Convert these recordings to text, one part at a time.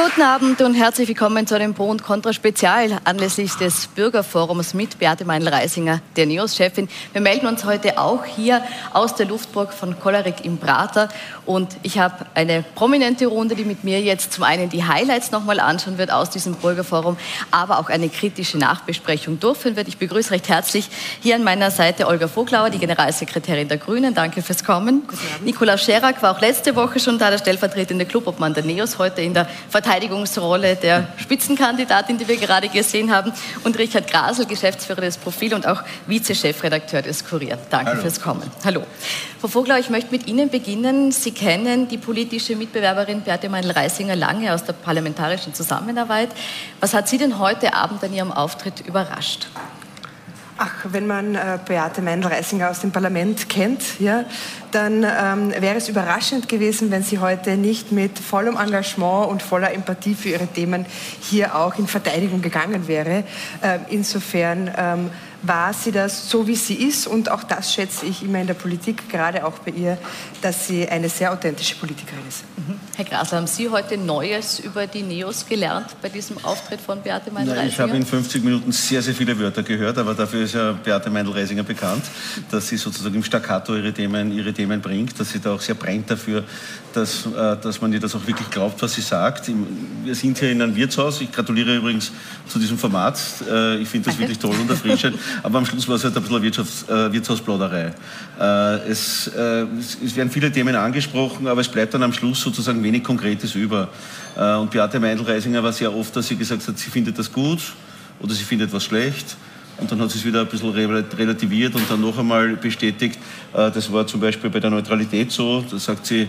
Guten Abend und herzlich willkommen zu einem Pro und Contra Spezial anlässlich des Bürgerforums mit Beate Meinl-Reisinger, der NEOS-Chefin. Wir melden uns heute auch hier aus der Luftburg von Kollerik im Prater und ich habe eine prominente Runde, die mit mir jetzt zum einen die Highlights nochmal anschauen wird aus diesem Bürgerforum, aber auch eine kritische Nachbesprechung durchführen wird. Ich begrüße recht herzlich hier an meiner Seite Olga Voglauer, die Generalsekretärin der Grünen. Danke fürs Kommen. Nikolaus Scherak war auch letzte Woche schon da, der stellvertretende Clubobmann der NEOS, heute in der Verteidigung Verteidigungsrolle der Spitzenkandidatin, die wir gerade gesehen haben, und Richard Grasel, Geschäftsführer des Profil und auch Vize-Chefredakteur des Kurier. Danke Hallo. fürs Kommen. Hallo. Frau Vogler, ich möchte mit Ihnen beginnen. Sie kennen die politische Mitbewerberin Beate Meinl-Reisinger lange aus der parlamentarischen Zusammenarbeit. Was hat Sie denn heute Abend an Ihrem Auftritt überrascht? Ach, wenn man äh, Beate Meindl-Reisinger aus dem Parlament kennt, ja, dann ähm, wäre es überraschend gewesen, wenn sie heute nicht mit vollem Engagement und voller Empathie für ihre Themen hier auch in Verteidigung gegangen wäre. Ähm, insofern ähm, war sie das so, wie sie ist. Und auch das schätze ich immer in der Politik, gerade auch bei ihr, dass sie eine sehr authentische Politikerin ist. Mhm. Herr Grasl, haben Sie heute Neues über die Neos gelernt bei diesem Auftritt von Beate Meindl-Reisinger? Ich habe in 50 Minuten sehr, sehr viele Wörter gehört, aber dafür ist ja Beate Meindl-Reisinger bekannt, dass sie sozusagen im Staccato ihre Themen, ihre Themen bringt, dass sie da auch sehr brennt dafür, dass, äh, dass man ihr das auch wirklich glaubt, was sie sagt. Wir sind hier in einem Wirtshaus. Ich gratuliere übrigens zu diesem Format. Äh, ich finde das wirklich toll und erfrischend. Aber am Schluss war es halt ein bisschen Wirtschafts-, äh, Wirtshausplauderei. Es, es werden viele Themen angesprochen, aber es bleibt dann am Schluss sozusagen wenig Konkretes über. Und Beate Meindl-Reisinger war sehr oft, dass sie gesagt hat, sie findet das gut oder sie findet was schlecht. Und dann hat sie es wieder ein bisschen relativiert und dann noch einmal bestätigt. Das war zum Beispiel bei der Neutralität so. Da sagt sie,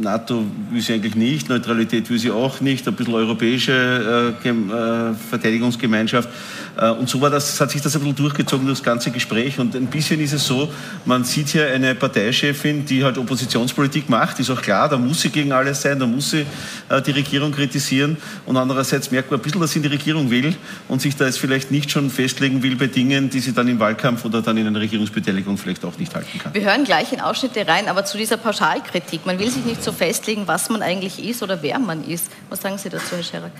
NATO will sie eigentlich nicht, Neutralität will sie auch nicht, ein bisschen europäische äh, äh, Verteidigungsgemeinschaft. Äh, und so war das, hat sich das ein bisschen durchgezogen, das ganze Gespräch. Und ein bisschen ist es so, man sieht hier eine Parteichefin, die halt Oppositionspolitik macht, ist auch klar, da muss sie gegen alles sein, da muss sie äh, die Regierung kritisieren. Und andererseits merkt man ein bisschen, dass sie in die Regierung will und sich da jetzt vielleicht nicht schon festlegen will bei Dingen, die sie dann im Wahlkampf oder dann in einer Regierungsbeteiligung vielleicht auch nicht halten kann. Wir hören gleich in Ausschnitte rein, aber zu dieser Pauschalkritik. Man will sich nicht so festlegen, was man eigentlich ist oder wer man ist. Was sagen Sie dazu, Herr Scherer?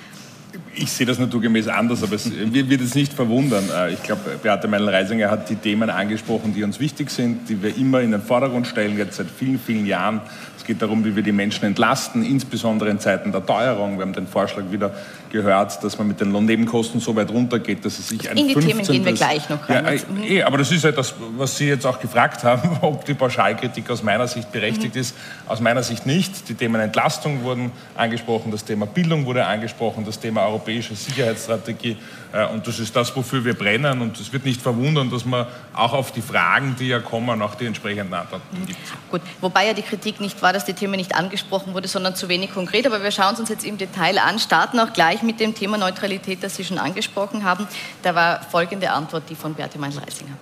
Ich sehe das naturgemäß anders, aber es wird es nicht verwundern. Äh, ich glaube, Beate Meindl-Reisinger hat die Themen angesprochen, die uns wichtig sind, die wir immer in den Vordergrund stellen, jetzt seit vielen, vielen Jahren. Es geht darum, wie wir die Menschen entlasten, insbesondere in Zeiten der Teuerung. Wir haben den Vorschlag wieder gehört, dass man mit den Lohnnebenkosten so weit runtergeht, dass es sich ein In die 15. Themen gehen wir gleich noch rein. Ja, äh, eh, aber das ist ja das, was Sie jetzt auch gefragt haben, ob die Pauschalkritik aus meiner Sicht berechtigt mhm. ist. Aus meiner Sicht nicht. Die Themen Entlastung wurden angesprochen, das Thema Bildung wurde angesprochen, das Thema europäische Sicherheitsstrategie. Äh, und das ist das, wofür wir brennen. Und es wird nicht verwundern, dass man auch auf die Fragen, die ja kommen, auch die entsprechenden Antworten gibt. Gut, wobei ja die Kritik nicht war, dass die Themen nicht angesprochen wurde, sondern zu wenig konkret. Aber wir schauen es uns jetzt im Detail an, starten auch gleich mit dem Thema Neutralität, das Sie schon angesprochen haben. Da war folgende Antwort die von Beate Meindl-Reisinger.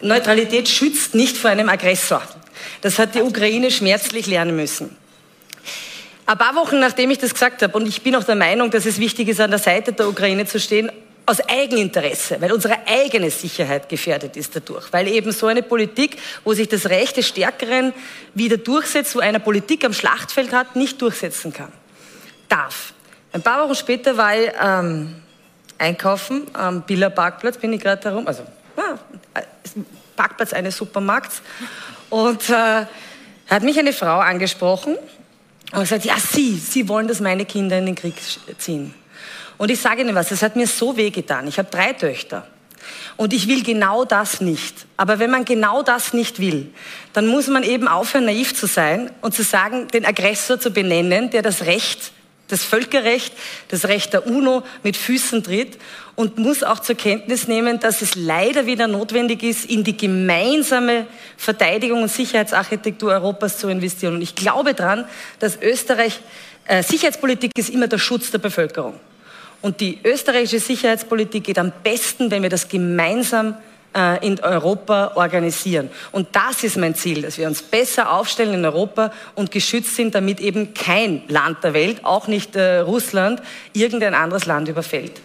Neutralität schützt nicht vor einem Aggressor. Das hat die Ukraine schmerzlich lernen müssen. Ein paar Wochen nachdem ich das gesagt habe, und ich bin auch der Meinung, dass es wichtig ist, an der Seite der Ukraine zu stehen, aus Eigeninteresse, weil unsere eigene Sicherheit gefährdet ist dadurch, weil eben so eine Politik, wo sich das Recht des Stärkeren wieder durchsetzt, wo einer Politik am Schlachtfeld hat, nicht durchsetzen kann, darf. Ein paar Wochen später war ich ähm, einkaufen am Biller Parkplatz, bin ich gerade herum, also ja, Parkplatz eines Supermarkts, und äh, hat mich eine Frau angesprochen, und gesagt, ja, Sie, Sie wollen, dass meine Kinder in den Krieg ziehen. Und ich sage Ihnen was, das hat mir so wehgetan. Ich habe drei Töchter. Und ich will genau das nicht. Aber wenn man genau das nicht will, dann muss man eben aufhören, naiv zu sein und zu sagen, den Aggressor zu benennen, der das Recht das Völkerrecht, das Recht der UNO mit Füßen tritt und muss auch zur Kenntnis nehmen, dass es leider wieder notwendig ist, in die gemeinsame Verteidigung und Sicherheitsarchitektur Europas zu investieren. Und ich glaube daran, dass Österreich, äh, Sicherheitspolitik ist immer der Schutz der Bevölkerung. Und die österreichische Sicherheitspolitik geht am besten, wenn wir das gemeinsam in Europa organisieren. Und das ist mein Ziel, dass wir uns besser aufstellen in Europa und geschützt sind, damit eben kein Land der Welt, auch nicht äh, Russland, irgendein anderes Land überfällt.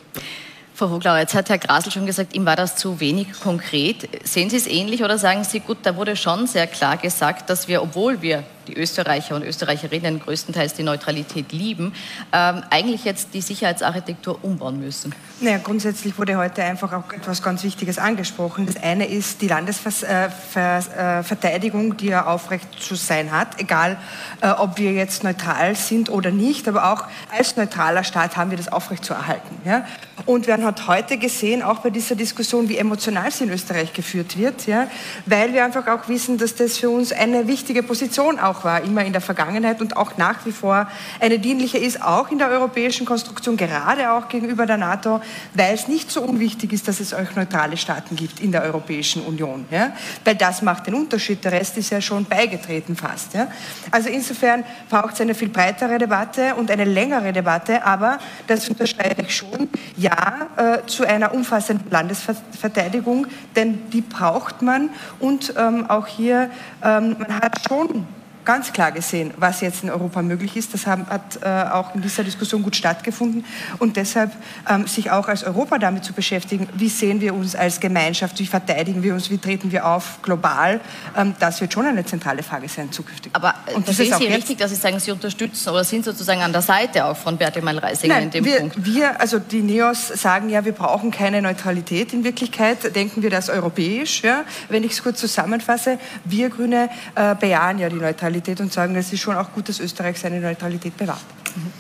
Frau Voglau, jetzt hat Herr Grasel schon gesagt, ihm war das zu wenig konkret. Sehen Sie es ähnlich oder sagen Sie, gut, da wurde schon sehr klar gesagt, dass wir, obwohl wir die Österreicher und Österreicherinnen größtenteils die Neutralität lieben, ähm, eigentlich jetzt die Sicherheitsarchitektur umbauen müssen? Naja, grundsätzlich wurde heute einfach auch etwas ganz Wichtiges angesprochen. Das eine ist die Landesverteidigung, äh, die ja aufrecht zu sein hat, egal äh, ob wir jetzt neutral sind oder nicht, aber auch als neutraler Staat haben wir das aufrecht zu erhalten. Ja? Und wir haben heute gesehen, auch bei dieser Diskussion, wie emotional sie in Österreich geführt wird, ja? weil wir einfach auch wissen, dass das für uns eine wichtige Position auch war, immer in der Vergangenheit und auch nach wie vor eine dienliche ist, auch in der europäischen Konstruktion, gerade auch gegenüber der NATO, weil es nicht so unwichtig ist, dass es euch neutrale Staaten gibt in der Europäischen Union. Ja? Weil das macht den Unterschied. Der Rest ist ja schon beigetreten fast. Ja? Also insofern braucht es eine viel breitere Debatte und eine längere Debatte, aber das unterstreiche ich schon, ja äh, zu einer umfassenden Landesverteidigung, denn die braucht man und ähm, auch hier, ähm, man hat schon ganz klar gesehen, was jetzt in Europa möglich ist. Das hat äh, auch in dieser Diskussion gut stattgefunden. Und deshalb ähm, sich auch als Europa damit zu beschäftigen, wie sehen wir uns als Gemeinschaft, wie verteidigen wir uns, wie treten wir auf global, ähm, das wird schon eine zentrale Frage sein zukünftig. Aber und das ist Sie richtig, dass Sie sagen, Sie unterstützen oder sind sozusagen an der Seite auch von Bertemann Reisinger in dem wir, Punkt? Wir, also die NEOS sagen ja, wir brauchen keine Neutralität. In Wirklichkeit denken wir das europäisch. Ja? Wenn ich es kurz zusammenfasse, wir Grüne äh, bejahen ja die Neutralität. Neutralität und sagen, es ist schon auch gut, dass Österreich seine Neutralität bewahrt. Mhm.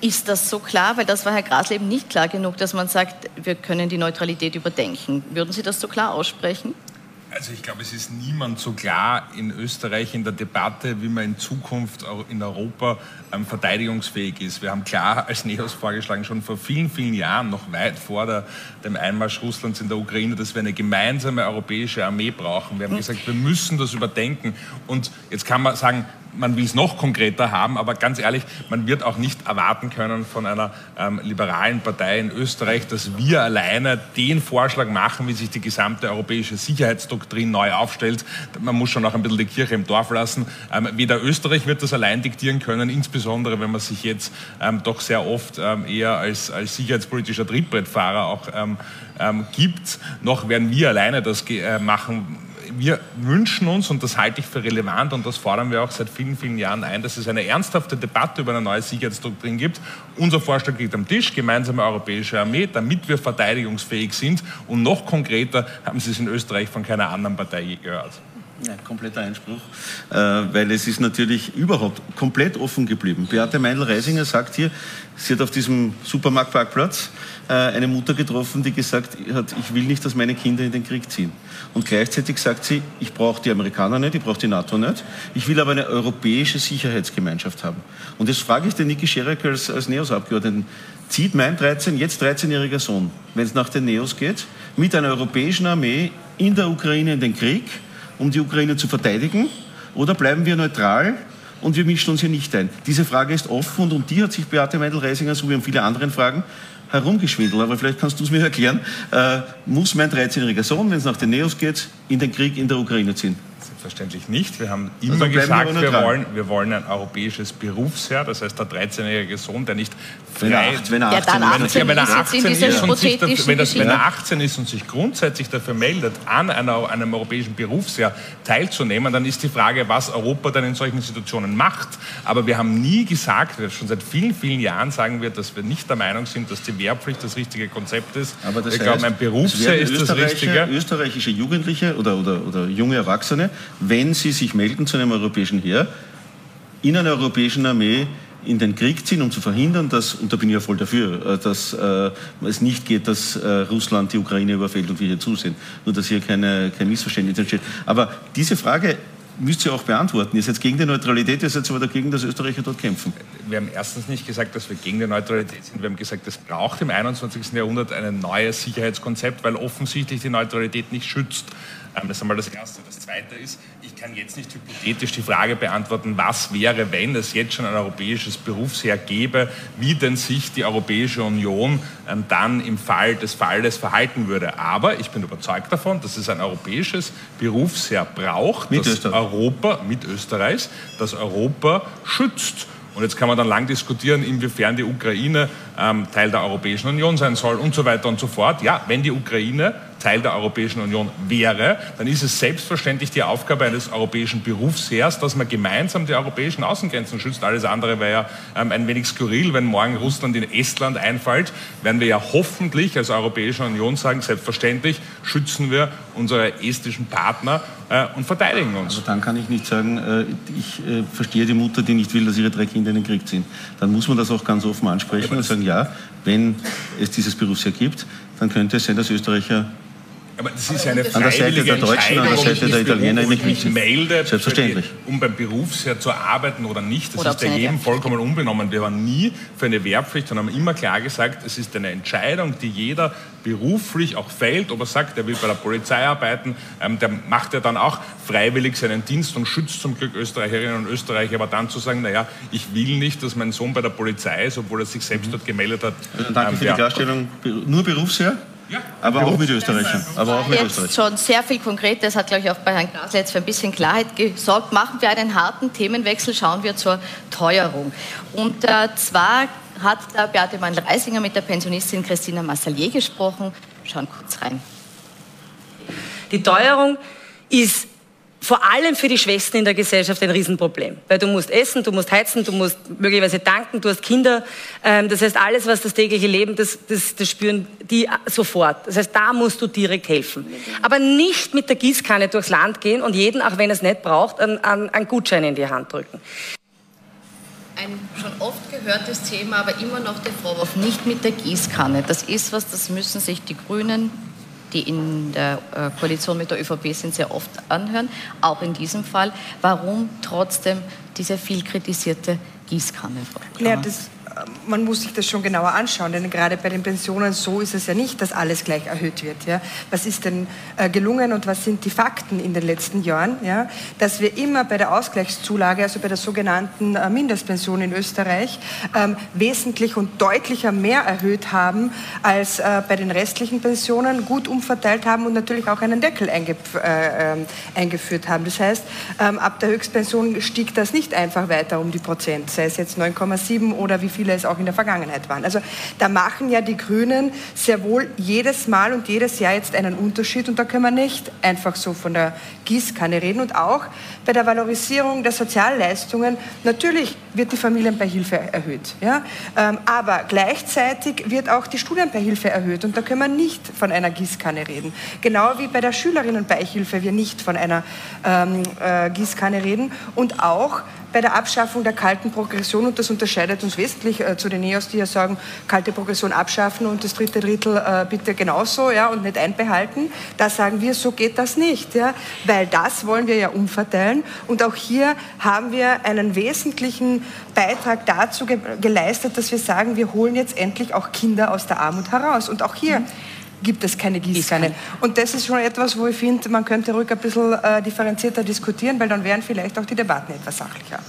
Ist das so klar? Weil das war Herr Grasl eben nicht klar genug, dass man sagt, wir können die Neutralität überdenken. Würden Sie das so klar aussprechen? Also ich glaube, es ist niemand so klar in Österreich in der Debatte, wie man in Zukunft in Europa ähm, verteidigungsfähig ist. Wir haben klar als NEOS vorgeschlagen, schon vor vielen, vielen Jahren, noch weit vor der, dem Einmarsch Russlands in der Ukraine, dass wir eine gemeinsame europäische Armee brauchen. Wir haben gesagt, wir müssen das überdenken. Und jetzt kann man sagen, man will es noch konkreter haben, aber ganz ehrlich, man wird auch nicht erwarten können von einer ähm, liberalen Partei in Österreich, dass wir alleine den Vorschlag machen, wie sich die gesamte europäische Sicherheitsdoktrin neu aufstellt. Man muss schon auch ein bisschen die Kirche im Dorf lassen. Ähm, weder Österreich wird das allein diktieren können, insbesondere wenn man sich jetzt ähm, doch sehr oft ähm, eher als, als sicherheitspolitischer Trittbrettfahrer auch ähm, ähm, gibt, noch werden wir alleine das äh, machen wir wünschen uns, und das halte ich für relevant und das fordern wir auch seit vielen, vielen Jahren ein, dass es eine ernsthafte Debatte über eine neue Sicherheitsdoktrin gibt. Unser Vorschlag liegt am Tisch, gemeinsame europäische Armee, damit wir verteidigungsfähig sind. Und noch konkreter haben Sie es in Österreich von keiner anderen Partei gehört. Ja, kompletter Einspruch, äh, weil es ist natürlich überhaupt komplett offen geblieben. Beate Meindl-Reisinger sagt hier, sie hat auf diesem Supermarktparkplatz äh, eine Mutter getroffen, die gesagt hat, ich will nicht, dass meine Kinder in den Krieg ziehen. Und gleichzeitig sagt sie, ich brauche die Amerikaner nicht, ich brauche die NATO nicht, ich will aber eine europäische Sicherheitsgemeinschaft haben. Und jetzt frage ich den Niki Scherek als, als NEOS-Abgeordneten, zieht mein 13, jetzt 13-jähriger Sohn, wenn es nach den NEOS geht, mit einer europäischen Armee in der Ukraine in den Krieg, um die Ukraine zu verteidigen? Oder bleiben wir neutral und wir mischen uns hier nicht ein? Diese Frage ist offen und um die hat sich Beate Meindl-Reisinger, so wie um viele andere Fragen, herumgeschwindelt. Aber vielleicht kannst du es mir erklären. Äh, muss mein 13-jähriger Sohn, wenn es nach den Neos geht, in den Krieg in der Ukraine ziehen? Selbstverständlich nicht. Wir haben immer also gesagt, wir, wir, wollen, wir wollen ein europäisches Berufsheer. Das heißt, der 13-jährige Sohn, der nicht frei... Wenn er 18, wenn er 18, ist, wenn er 18 ist und sich grundsätzlich dafür meldet, an einer, einem europäischen Berufsheer teilzunehmen, dann ist die Frage, was Europa dann in solchen Situationen macht. Aber wir haben nie gesagt, schon seit vielen, vielen Jahren sagen wir, dass wir nicht der Meinung sind, dass die Wehrpflicht das richtige Konzept ist. Aber das ich glaube, ein Berufsheer ist das Richtige. Österreichische Jugendliche oder, oder, oder junge Erwachsene wenn sie sich melden zu einem europäischen Heer, in einer europäischen Armee in den Krieg ziehen, um zu verhindern, dass, und da bin ich ja voll dafür, äh, dass äh, es nicht geht, dass äh, Russland die Ukraine überfällt und wir hier zusehen. Nur, dass hier keine, kein Missverständnis entsteht. Aber diese Frage müsst ihr auch beantworten. Ihr seid gegen die Neutralität, ihr seid aber dagegen, dass Österreicher dort kämpfen. Wir haben erstens nicht gesagt, dass wir gegen die Neutralität sind. Wir haben gesagt, es braucht im 21. Jahrhundert ein neues Sicherheitskonzept, weil offensichtlich die Neutralität nicht schützt. Das ist einmal das Erste. Das Zweite ist, ich kann jetzt nicht hypothetisch die Frage beantworten, was wäre, wenn es jetzt schon ein europäisches Berufsheer gäbe, wie denn sich die Europäische Union ähm, dann im Fall des Falles verhalten würde. Aber ich bin überzeugt davon, dass es ein europäisches Berufsheer braucht, mit das Europa mit Österreich, das Europa schützt. Und jetzt kann man dann lang diskutieren, inwiefern die Ukraine ähm, Teil der Europäischen Union sein soll und so weiter und so fort. Ja, wenn die Ukraine Teil der Europäischen Union wäre, dann ist es selbstverständlich die Aufgabe eines europäischen Berufsheers, dass man gemeinsam die europäischen Außengrenzen schützt. Alles andere wäre ja ähm, ein wenig skurril, wenn morgen Russland in Estland einfallt, werden wir ja hoffentlich als Europäische Union sagen, selbstverständlich schützen wir unsere estischen Partner äh, und verteidigen uns. Also dann kann ich nicht sagen, äh, ich äh, verstehe die Mutter, die nicht will, dass ihre drei Kinder in den Krieg ziehen. Dann muss man das auch ganz offen ansprechen und sagen, ja, wenn es dieses Berufsjahr gibt, dann könnte es sein, dass Österreicher aber das ist eine an der Seite der Deutschen, an der Seite der Italiener in mich melde, Selbstverständlich. um beim Berufsjahr zu arbeiten oder nicht. Das oder ist ja jedem vollkommen unbenommen. Wir waren nie für eine Wehrpflicht und haben immer klar gesagt, es ist eine Entscheidung, die jeder beruflich auch fällt, ob er sagt, er will bei der Polizei arbeiten, ähm, der macht ja dann auch freiwillig seinen Dienst und schützt zum Glück Österreicherinnen und Österreicher, aber dann zu sagen, naja, ich will nicht, dass mein Sohn bei der Polizei ist, obwohl er sich selbst dort gemeldet hat. Also danke ähm, für die Klarstellung. Nur Berufsjahr? Ja, aber auch mit Österreichern. Aber auch mit jetzt Österreich. schon sehr viel Konkretes, hat, glaube ich, auch bei Herrn Glasler jetzt für ein bisschen Klarheit gesorgt. Machen wir einen harten Themenwechsel, schauen wir zur Teuerung. Und äh, zwar hat der Beate Mandl-Reisinger mit der Pensionistin Christina Massalier gesprochen. Schauen kurz rein. Die Teuerung ist vor allem für die Schwächsten in der Gesellschaft ein Riesenproblem. Weil du musst essen, du musst heizen, du musst möglicherweise tanken, du hast Kinder. Ähm, das heißt, alles, was das tägliche Leben, das, das, das spüren die sofort. Das heißt, da musst du direkt helfen. Aber nicht mit der Gießkanne durchs Land gehen und jeden, auch wenn er es nicht braucht, einen, einen Gutschein in die Hand drücken. Ein schon oft gehörtes Thema, aber immer noch der Vorwurf, nicht mit der Gießkanne. Das ist was, das müssen sich die Grünen die in der äh, Koalition mit der ÖVP sind, sehr oft anhören, auch in diesem Fall. Warum trotzdem diese viel kritisierte Gießkanne? Ja, das man muss sich das schon genauer anschauen, denn gerade bei den Pensionen so ist es ja nicht, dass alles gleich erhöht wird. Ja. Was ist denn äh, gelungen und was sind die Fakten in den letzten Jahren? Ja? Dass wir immer bei der Ausgleichszulage, also bei der sogenannten äh, Mindestpension in Österreich, ähm, wesentlich und deutlicher mehr erhöht haben als äh, bei den restlichen Pensionen, gut umverteilt haben und natürlich auch einen Deckel äh, ähm, eingeführt haben. Das heißt, ähm, ab der Höchstpension stieg das nicht einfach weiter um die Prozent, sei es jetzt 9,7 oder wie viel viele es auch in der Vergangenheit waren. Also da machen ja die Grünen sehr wohl jedes Mal und jedes Jahr jetzt einen Unterschied und da können wir nicht einfach so von der Gießkanne reden. Und auch bei der Valorisierung der Sozialleistungen, natürlich wird die Familienbeihilfe erhöht, ja? Ähm, aber gleichzeitig wird auch die Studienbeihilfe erhöht und da können wir nicht von einer Gießkanne reden. Genau wie bei der Schülerinnenbeihilfe wir nicht von einer ähm, äh, Gießkanne reden und auch bei der Abschaffung der kalten Progression, und das unterscheidet uns wesentlich äh, zu den NEOS, die ja sagen, kalte Progression abschaffen und das dritte Drittel äh, bitte genauso ja, und nicht einbehalten. Da sagen wir, so geht das nicht, ja, weil das wollen wir ja umverteilen. Und auch hier haben wir einen wesentlichen Beitrag dazu ge geleistet, dass wir sagen, wir holen jetzt endlich auch Kinder aus der Armut heraus. Und auch hier. Mhm gibt es keine Gießkanne. Und das ist schon etwas, wo ich finde, man könnte ruhig ein bisschen äh, differenzierter diskutieren, weil dann wären vielleicht auch die Debatten etwas sachlicher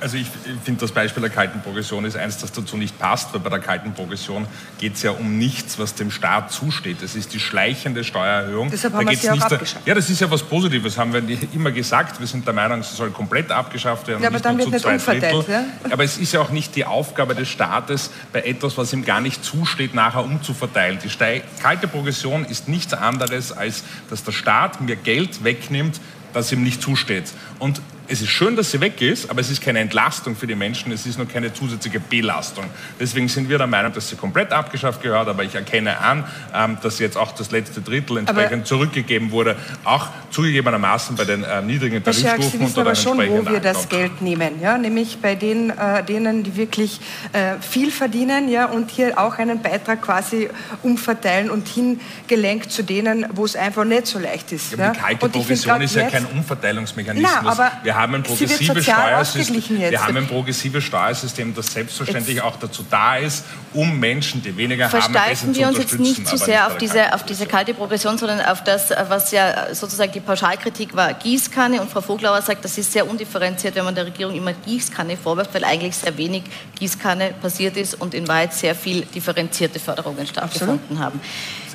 also ich finde das Beispiel der kalten Progression ist eins, das dazu nicht passt, weil bei der kalten Progression geht es ja um nichts, was dem Staat zusteht. Das ist die schleichende Steuererhöhung. Deshalb haben da wir sie auch abgeschafft. Ja, das ist ja was Positives, haben wir immer gesagt. Wir sind der Meinung, sie soll komplett abgeschafft werden. Ja, aber dann wird nicht umverteilt. Ja? Aber es ist ja auch nicht die Aufgabe des Staates, bei etwas, was ihm gar nicht zusteht, nachher umzuverteilen. Die Ste kalte Progression ist nichts anderes, als dass der Staat mir Geld wegnimmt, das ihm nicht zusteht. Und es ist schön, dass sie weg ist, aber es ist keine Entlastung für die Menschen, es ist nur keine zusätzliche Belastung. Deswegen sind wir der Meinung, dass sie komplett abgeschafft gehört, aber ich erkenne an, ähm, dass jetzt auch das letzte Drittel entsprechend aber zurückgegeben wurde, auch zugegebenermaßen bei den äh, niedrigen Tarifstufen. Sie wissen aber schon, wo wir das Geld nehmen, ja? nämlich bei den, äh, denen, die wirklich äh, viel verdienen ja? und hier auch einen Beitrag quasi umverteilen und hingelenkt zu denen, wo es einfach nicht so leicht ist. Ja, ja? Die kalte Provision ist ja kein Umverteilungsmechanismus. Na, aber wir wir haben ein progressives Steuersystem. Wir haben ein progressives Steuersystem, das selbstverständlich jetzt auch dazu da ist, um Menschen, die weniger haben, besser wir uns jetzt nicht zu sehr auf diese, auf diese kalte Progression, sondern auf das, was ja sozusagen die Pauschalkritik war, Gießkanne. Und Frau Voglauer sagt, das ist sehr undifferenziert, wenn man der Regierung immer Gießkanne vorwirft, weil eigentlich sehr wenig Gießkanne passiert ist und in Wahrheit sehr viel differenzierte Förderungen stattgefunden haben.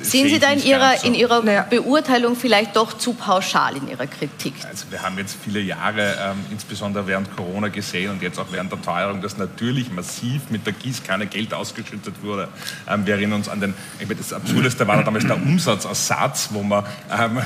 Sehen Sie da in Ihrer, so. in Ihrer naja. Beurteilung vielleicht doch zu pauschal in Ihrer Kritik? Also wir haben jetzt viele Jahre ähm, insbesondere während Corona gesehen und jetzt auch während der Teuerung, dass natürlich massiv mit der Gießkanne Geld ausgeschüttet wurde. Ähm, wir erinnern uns an den, ich meine, das Absurdeste war damals der Umsatzersatz, wo man ähm,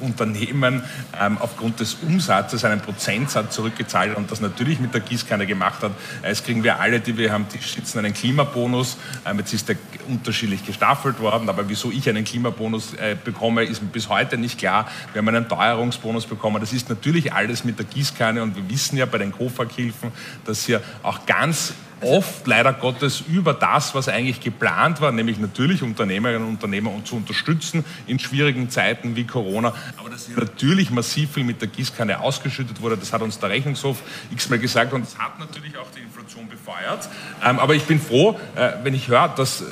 Unternehmen ähm, aufgrund des Umsatzes einen Prozentsatz zurückgezahlt hat und das natürlich mit der Gießkanne gemacht hat. Jetzt kriegen wir alle, die wir haben, die sitzen einen Klimabonus. Ähm, jetzt ist der unterschiedlich gestaffelt worden, aber wieso ich einen Klimabonus äh, bekomme, ist bis heute nicht klar. Wir haben einen Teuerungsbonus bekommen. Das ist natürlich alles mit der Gießkanne und wir wissen ja bei den COFAG-Hilfen, dass hier auch ganz oft leider Gottes über das, was eigentlich geplant war, nämlich natürlich Unternehmerinnen und Unternehmer zu unterstützen in schwierigen Zeiten wie Corona, aber dass hier natürlich massiv viel mit der Gießkanne ausgeschüttet wurde, das hat uns der Rechnungshof x-mal gesagt und das hat natürlich auch die Inflation befeuert. Ähm, aber ich bin froh, äh, wenn ich höre, dass äh,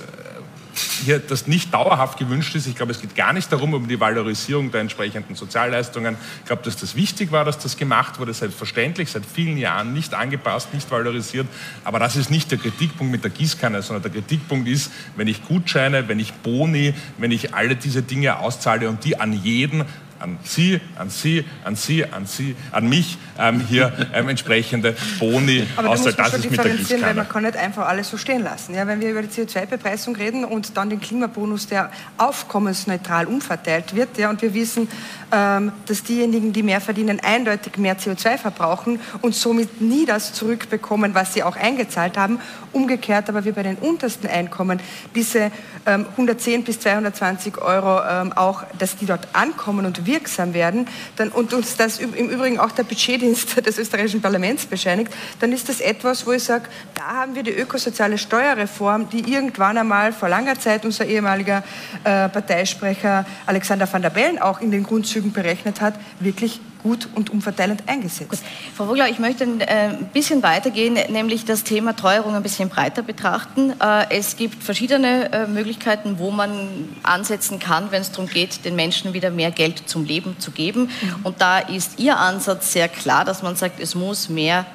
hier das nicht dauerhaft gewünscht ist. Ich glaube, es geht gar nicht darum, um die Valorisierung der entsprechenden Sozialleistungen. Ich glaube, dass das wichtig war, dass das gemacht wurde, selbstverständlich, seit vielen Jahren nicht angepasst, nicht valorisiert. Aber das ist nicht der Kritikpunkt mit der Gießkanne, sondern der Kritikpunkt ist, wenn ich Gutscheine, wenn ich Boni, wenn ich alle diese Dinge auszahle und die an jeden an Sie, an Sie, an Sie, an Sie, an mich ähm, hier ähm, entsprechende Boni Aber außer da das ist mit der Gießkanne. Weil man kann nicht einfach alles so stehen lassen. Ja, wenn wir über die CO2-Bepreisung reden und dann den Klimabonus, der aufkommensneutral umverteilt wird, ja, und wir wissen, ähm, dass diejenigen, die mehr verdienen, eindeutig mehr CO2 verbrauchen und somit nie das zurückbekommen, was sie auch eingezahlt haben. Umgekehrt aber wir bei den untersten Einkommen diese 110 ähm, bis 220 Euro ähm, auch, dass die dort ankommen und wirksam werden dann, und uns das im Übrigen auch der Budgetdienst des österreichischen Parlaments bescheinigt, dann ist das etwas, wo ich sage, da haben wir die ökosoziale Steuerreform, die irgendwann einmal vor langer Zeit unser ehemaliger äh, Parteisprecher Alexander van der Bellen auch in den Grundzügen berechnet hat, wirklich gut und umverteilend eingesetzt. Gut. Frau Vogler, ich möchte ein äh, bisschen weitergehen, nämlich das Thema Teuerung ein bisschen breiter betrachten. Äh, es gibt verschiedene äh, Möglichkeiten, wo man ansetzen kann, wenn es darum geht, den Menschen wieder mehr Geld zum Leben zu geben. Mhm. Und da ist Ihr Ansatz sehr klar, dass man sagt, es muss mehr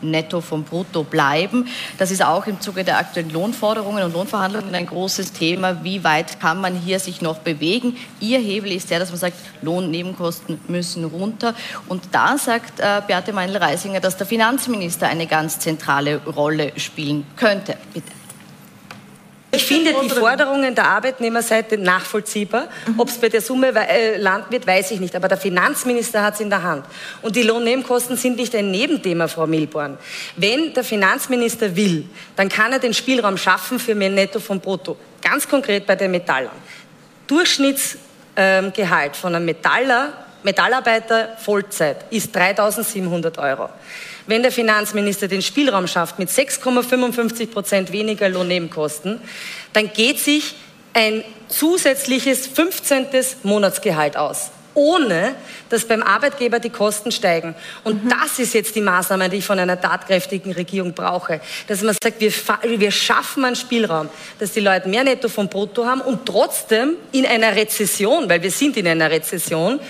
netto vom Brutto bleiben. Das ist auch im Zuge der aktuellen Lohnforderungen und Lohnverhandlungen ein großes Thema. Wie weit kann man hier sich noch bewegen? Ihr Hebel ist der, dass man sagt, Lohnnebenkosten müssen runter. Und da sagt äh, Beate Meinl-Reisinger, dass der Finanzminister eine ganz zentrale Rolle spielen könnte. Bitte. Ich finde die Forderungen der Arbeitnehmerseite nachvollziehbar. Mhm. Ob es bei der Summe äh, landen wird, weiß ich nicht. Aber der Finanzminister hat es in der Hand. Und die Lohnnebenkosten sind nicht ein Nebenthema, Frau Milborn. Wenn der Finanzminister will, dann kann er den Spielraum schaffen für mehr Netto vom Brutto. Ganz konkret bei den Metallern. Durchschnittsgehalt von einem Metaller, Metallarbeiter Vollzeit ist 3.700 Euro. Wenn der Finanzminister den Spielraum schafft mit 6,55 Prozent weniger Lohnnebenkosten, dann geht sich ein zusätzliches 15. Monatsgehalt aus ohne dass beim Arbeitgeber die Kosten steigen. Und mhm. das ist jetzt die Maßnahme, die ich von einer tatkräftigen Regierung brauche. Dass man sagt, wir, wir schaffen einen Spielraum, dass die Leute mehr Netto vom Brutto haben und trotzdem in einer Rezession, weil wir sind in einer Rezession,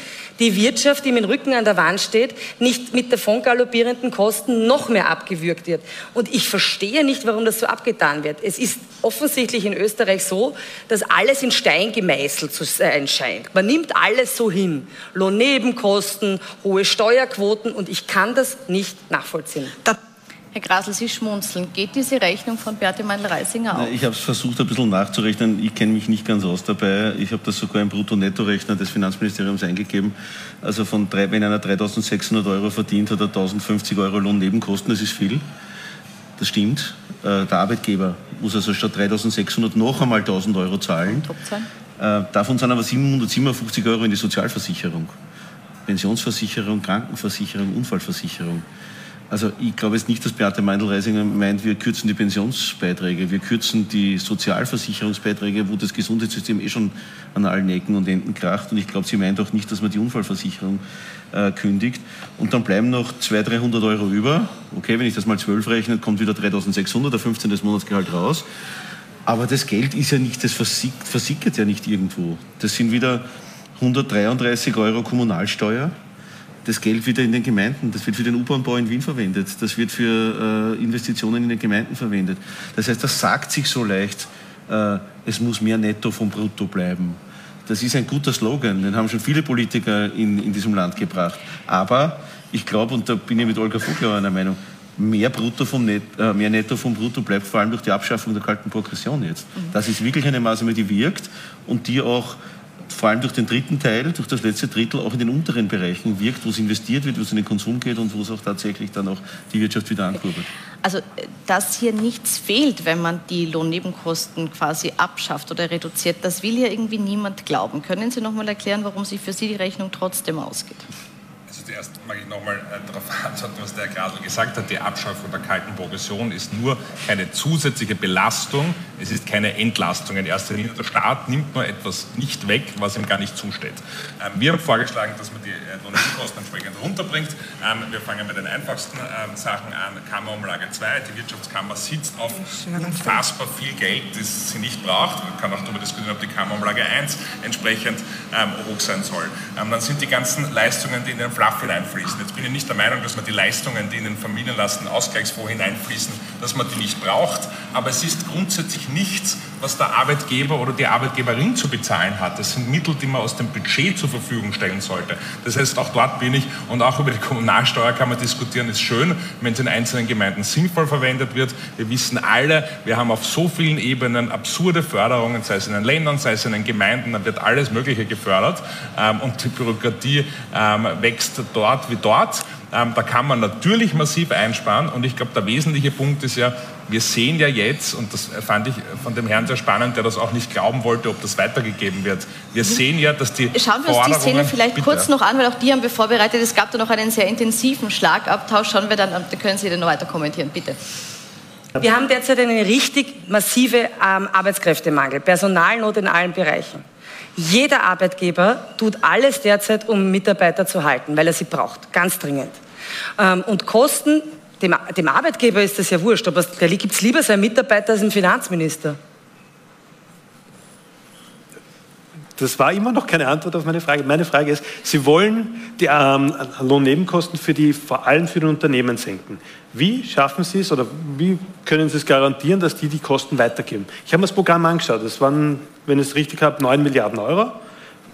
die Wirtschaft, die mit dem Rücken an der Wand steht, nicht mit davon galoppierenden Kosten noch mehr abgewürgt wird. Und ich verstehe nicht, warum das so abgetan wird. Es ist offensichtlich in Österreich so, dass alles in Stein gemeißelt zu sein scheint. Man nimmt alles so hin. Lohnnebenkosten, hohe Steuerquoten und ich kann das nicht nachvollziehen. Da Herr Grasl, Sie schmunzeln. Geht diese Rechnung von Beate Meindl-Reisinger auf? Ich habe es versucht, ein bisschen nachzurechnen. Ich kenne mich nicht ganz aus dabei. Ich habe das sogar im Brutto-Netto-Rechner des Finanzministeriums eingegeben. Also von drei, wenn einer 3.600 Euro verdient, hat er 1.050 Euro Lohnnebenkosten. Das ist viel. Das stimmt. Äh, der Arbeitgeber muss also statt 3.600 noch einmal 1.000 Euro zahlen. Äh, davon sind aber 757 Euro in die Sozialversicherung. Pensionsversicherung, Krankenversicherung, Unfallversicherung. Also ich glaube jetzt nicht, dass Beate Meindl-Reisinger meint, wir kürzen die Pensionsbeiträge, wir kürzen die Sozialversicherungsbeiträge, wo das Gesundheitssystem eh schon an allen Ecken und Enden kracht. Und ich glaube, sie meint auch nicht, dass man die Unfallversicherung äh, kündigt. Und dann bleiben noch 200, 300 Euro über. Okay, wenn ich das mal 12 rechne, kommt wieder 3600, der 15. Monatsgehalt raus. Aber das Geld ist ja nicht, das versickert ja nicht irgendwo. Das sind wieder 133 Euro Kommunalsteuer das Geld wieder in den Gemeinden, das wird für den U-Bahn-Bau in Wien verwendet, das wird für äh, Investitionen in den Gemeinden verwendet. Das heißt, das sagt sich so leicht, äh, es muss mehr netto vom Brutto bleiben. Das ist ein guter Slogan, den haben schon viele Politiker in, in diesem Land gebracht. Aber ich glaube, und da bin ich mit Olga Vogler einer Meinung, mehr, Brutto vom Net, äh, mehr Netto vom Brutto bleibt vor allem durch die Abschaffung der kalten Progression jetzt. Mhm. Das ist wirklich eine Maßnahme, die wirkt und die auch vor allem durch den dritten Teil, durch das letzte Drittel auch in den unteren Bereichen wirkt, wo es investiert wird, wo es in den Konsum geht und wo es auch tatsächlich dann auch die Wirtschaft wieder ankurbelt. Also, dass hier nichts fehlt, wenn man die Lohnnebenkosten quasi abschafft oder reduziert, das will ja irgendwie niemand glauben. Können Sie noch mal erklären, warum sich für Sie die Rechnung trotzdem ausgeht? Also zuerst mag ich nochmal äh, darauf antworten, was der Herr Gradl gesagt hat. Die Abschaffung der kalten Progression ist nur keine zusätzliche Belastung, es ist keine Entlastung in erster Linie. Der Staat nimmt nur etwas nicht weg, was ihm gar nicht zusteht. Ähm, wir haben vorgeschlagen, dass man die äh, Lohnnebenkosten entsprechend runterbringt. Ähm, wir fangen mit den einfachsten ähm, Sachen an. Kammerumlage 2, die Wirtschaftskammer sitzt auf unfassbar viel Geld, das sie nicht braucht. Man kann auch darüber diskutieren, ob die Kammerumlage 1 entsprechend hoch sein soll. Dann sind die ganzen Leistungen, die in den Fluff hineinfließen. Jetzt bin ich nicht der Meinung, dass man die Leistungen, die in den Familienlasten Ausgleichsfonds hineinfließen, dass man die nicht braucht. Aber es ist grundsätzlich nichts, was der Arbeitgeber oder die Arbeitgeberin zu bezahlen hat. Das sind Mittel, die man aus dem Budget zur Verfügung stellen sollte. Das heißt, auch dort bin ich und auch über die Kommunalsteuer kann man diskutieren. Ist schön, wenn es in einzelnen Gemeinden sinnvoll verwendet wird. Wir wissen alle, wir haben auf so vielen Ebenen absurde Förderungen, sei es in den Ländern, sei es in den Gemeinden, da wird alles Mögliche gefördert ähm, und die Bürokratie ähm, wächst dort wie dort. Ähm, da kann man natürlich massiv einsparen und ich glaube, der wesentliche Punkt ist ja, wir sehen ja jetzt, und das fand ich von dem Herrn sehr spannend, der das auch nicht glauben wollte, ob das weitergegeben wird. Wir mhm. sehen ja, dass die Schauen wir uns die Szene vielleicht bitte. kurz noch an, weil auch die haben wir vorbereitet. Es gab da noch einen sehr intensiven Schlagabtausch. Schauen wir dann, da können Sie den noch weiter kommentieren, bitte. Wir haben derzeit einen richtig massive ähm, Arbeitskräftemangel, Personalnot in allen Bereichen. Jeder Arbeitgeber tut alles derzeit, um Mitarbeiter zu halten, weil er sie braucht, ganz dringend. Ähm, und Kosten, dem, Arbeitgeber ist das ja wurscht, aber da gibt es lieber seinen Mitarbeiter als einen Finanzminister. Das war immer noch keine Antwort auf meine Frage. Meine Frage ist, Sie wollen die ähm, Lohnnebenkosten für die, vor allem für die Unternehmen senken. Wie schaffen Sie es oder wie können Sie es garantieren, dass die die Kosten weitergeben? Ich habe mir das Programm angeschaut. Das waren, wenn ich es richtig habe, 9 Milliarden Euro.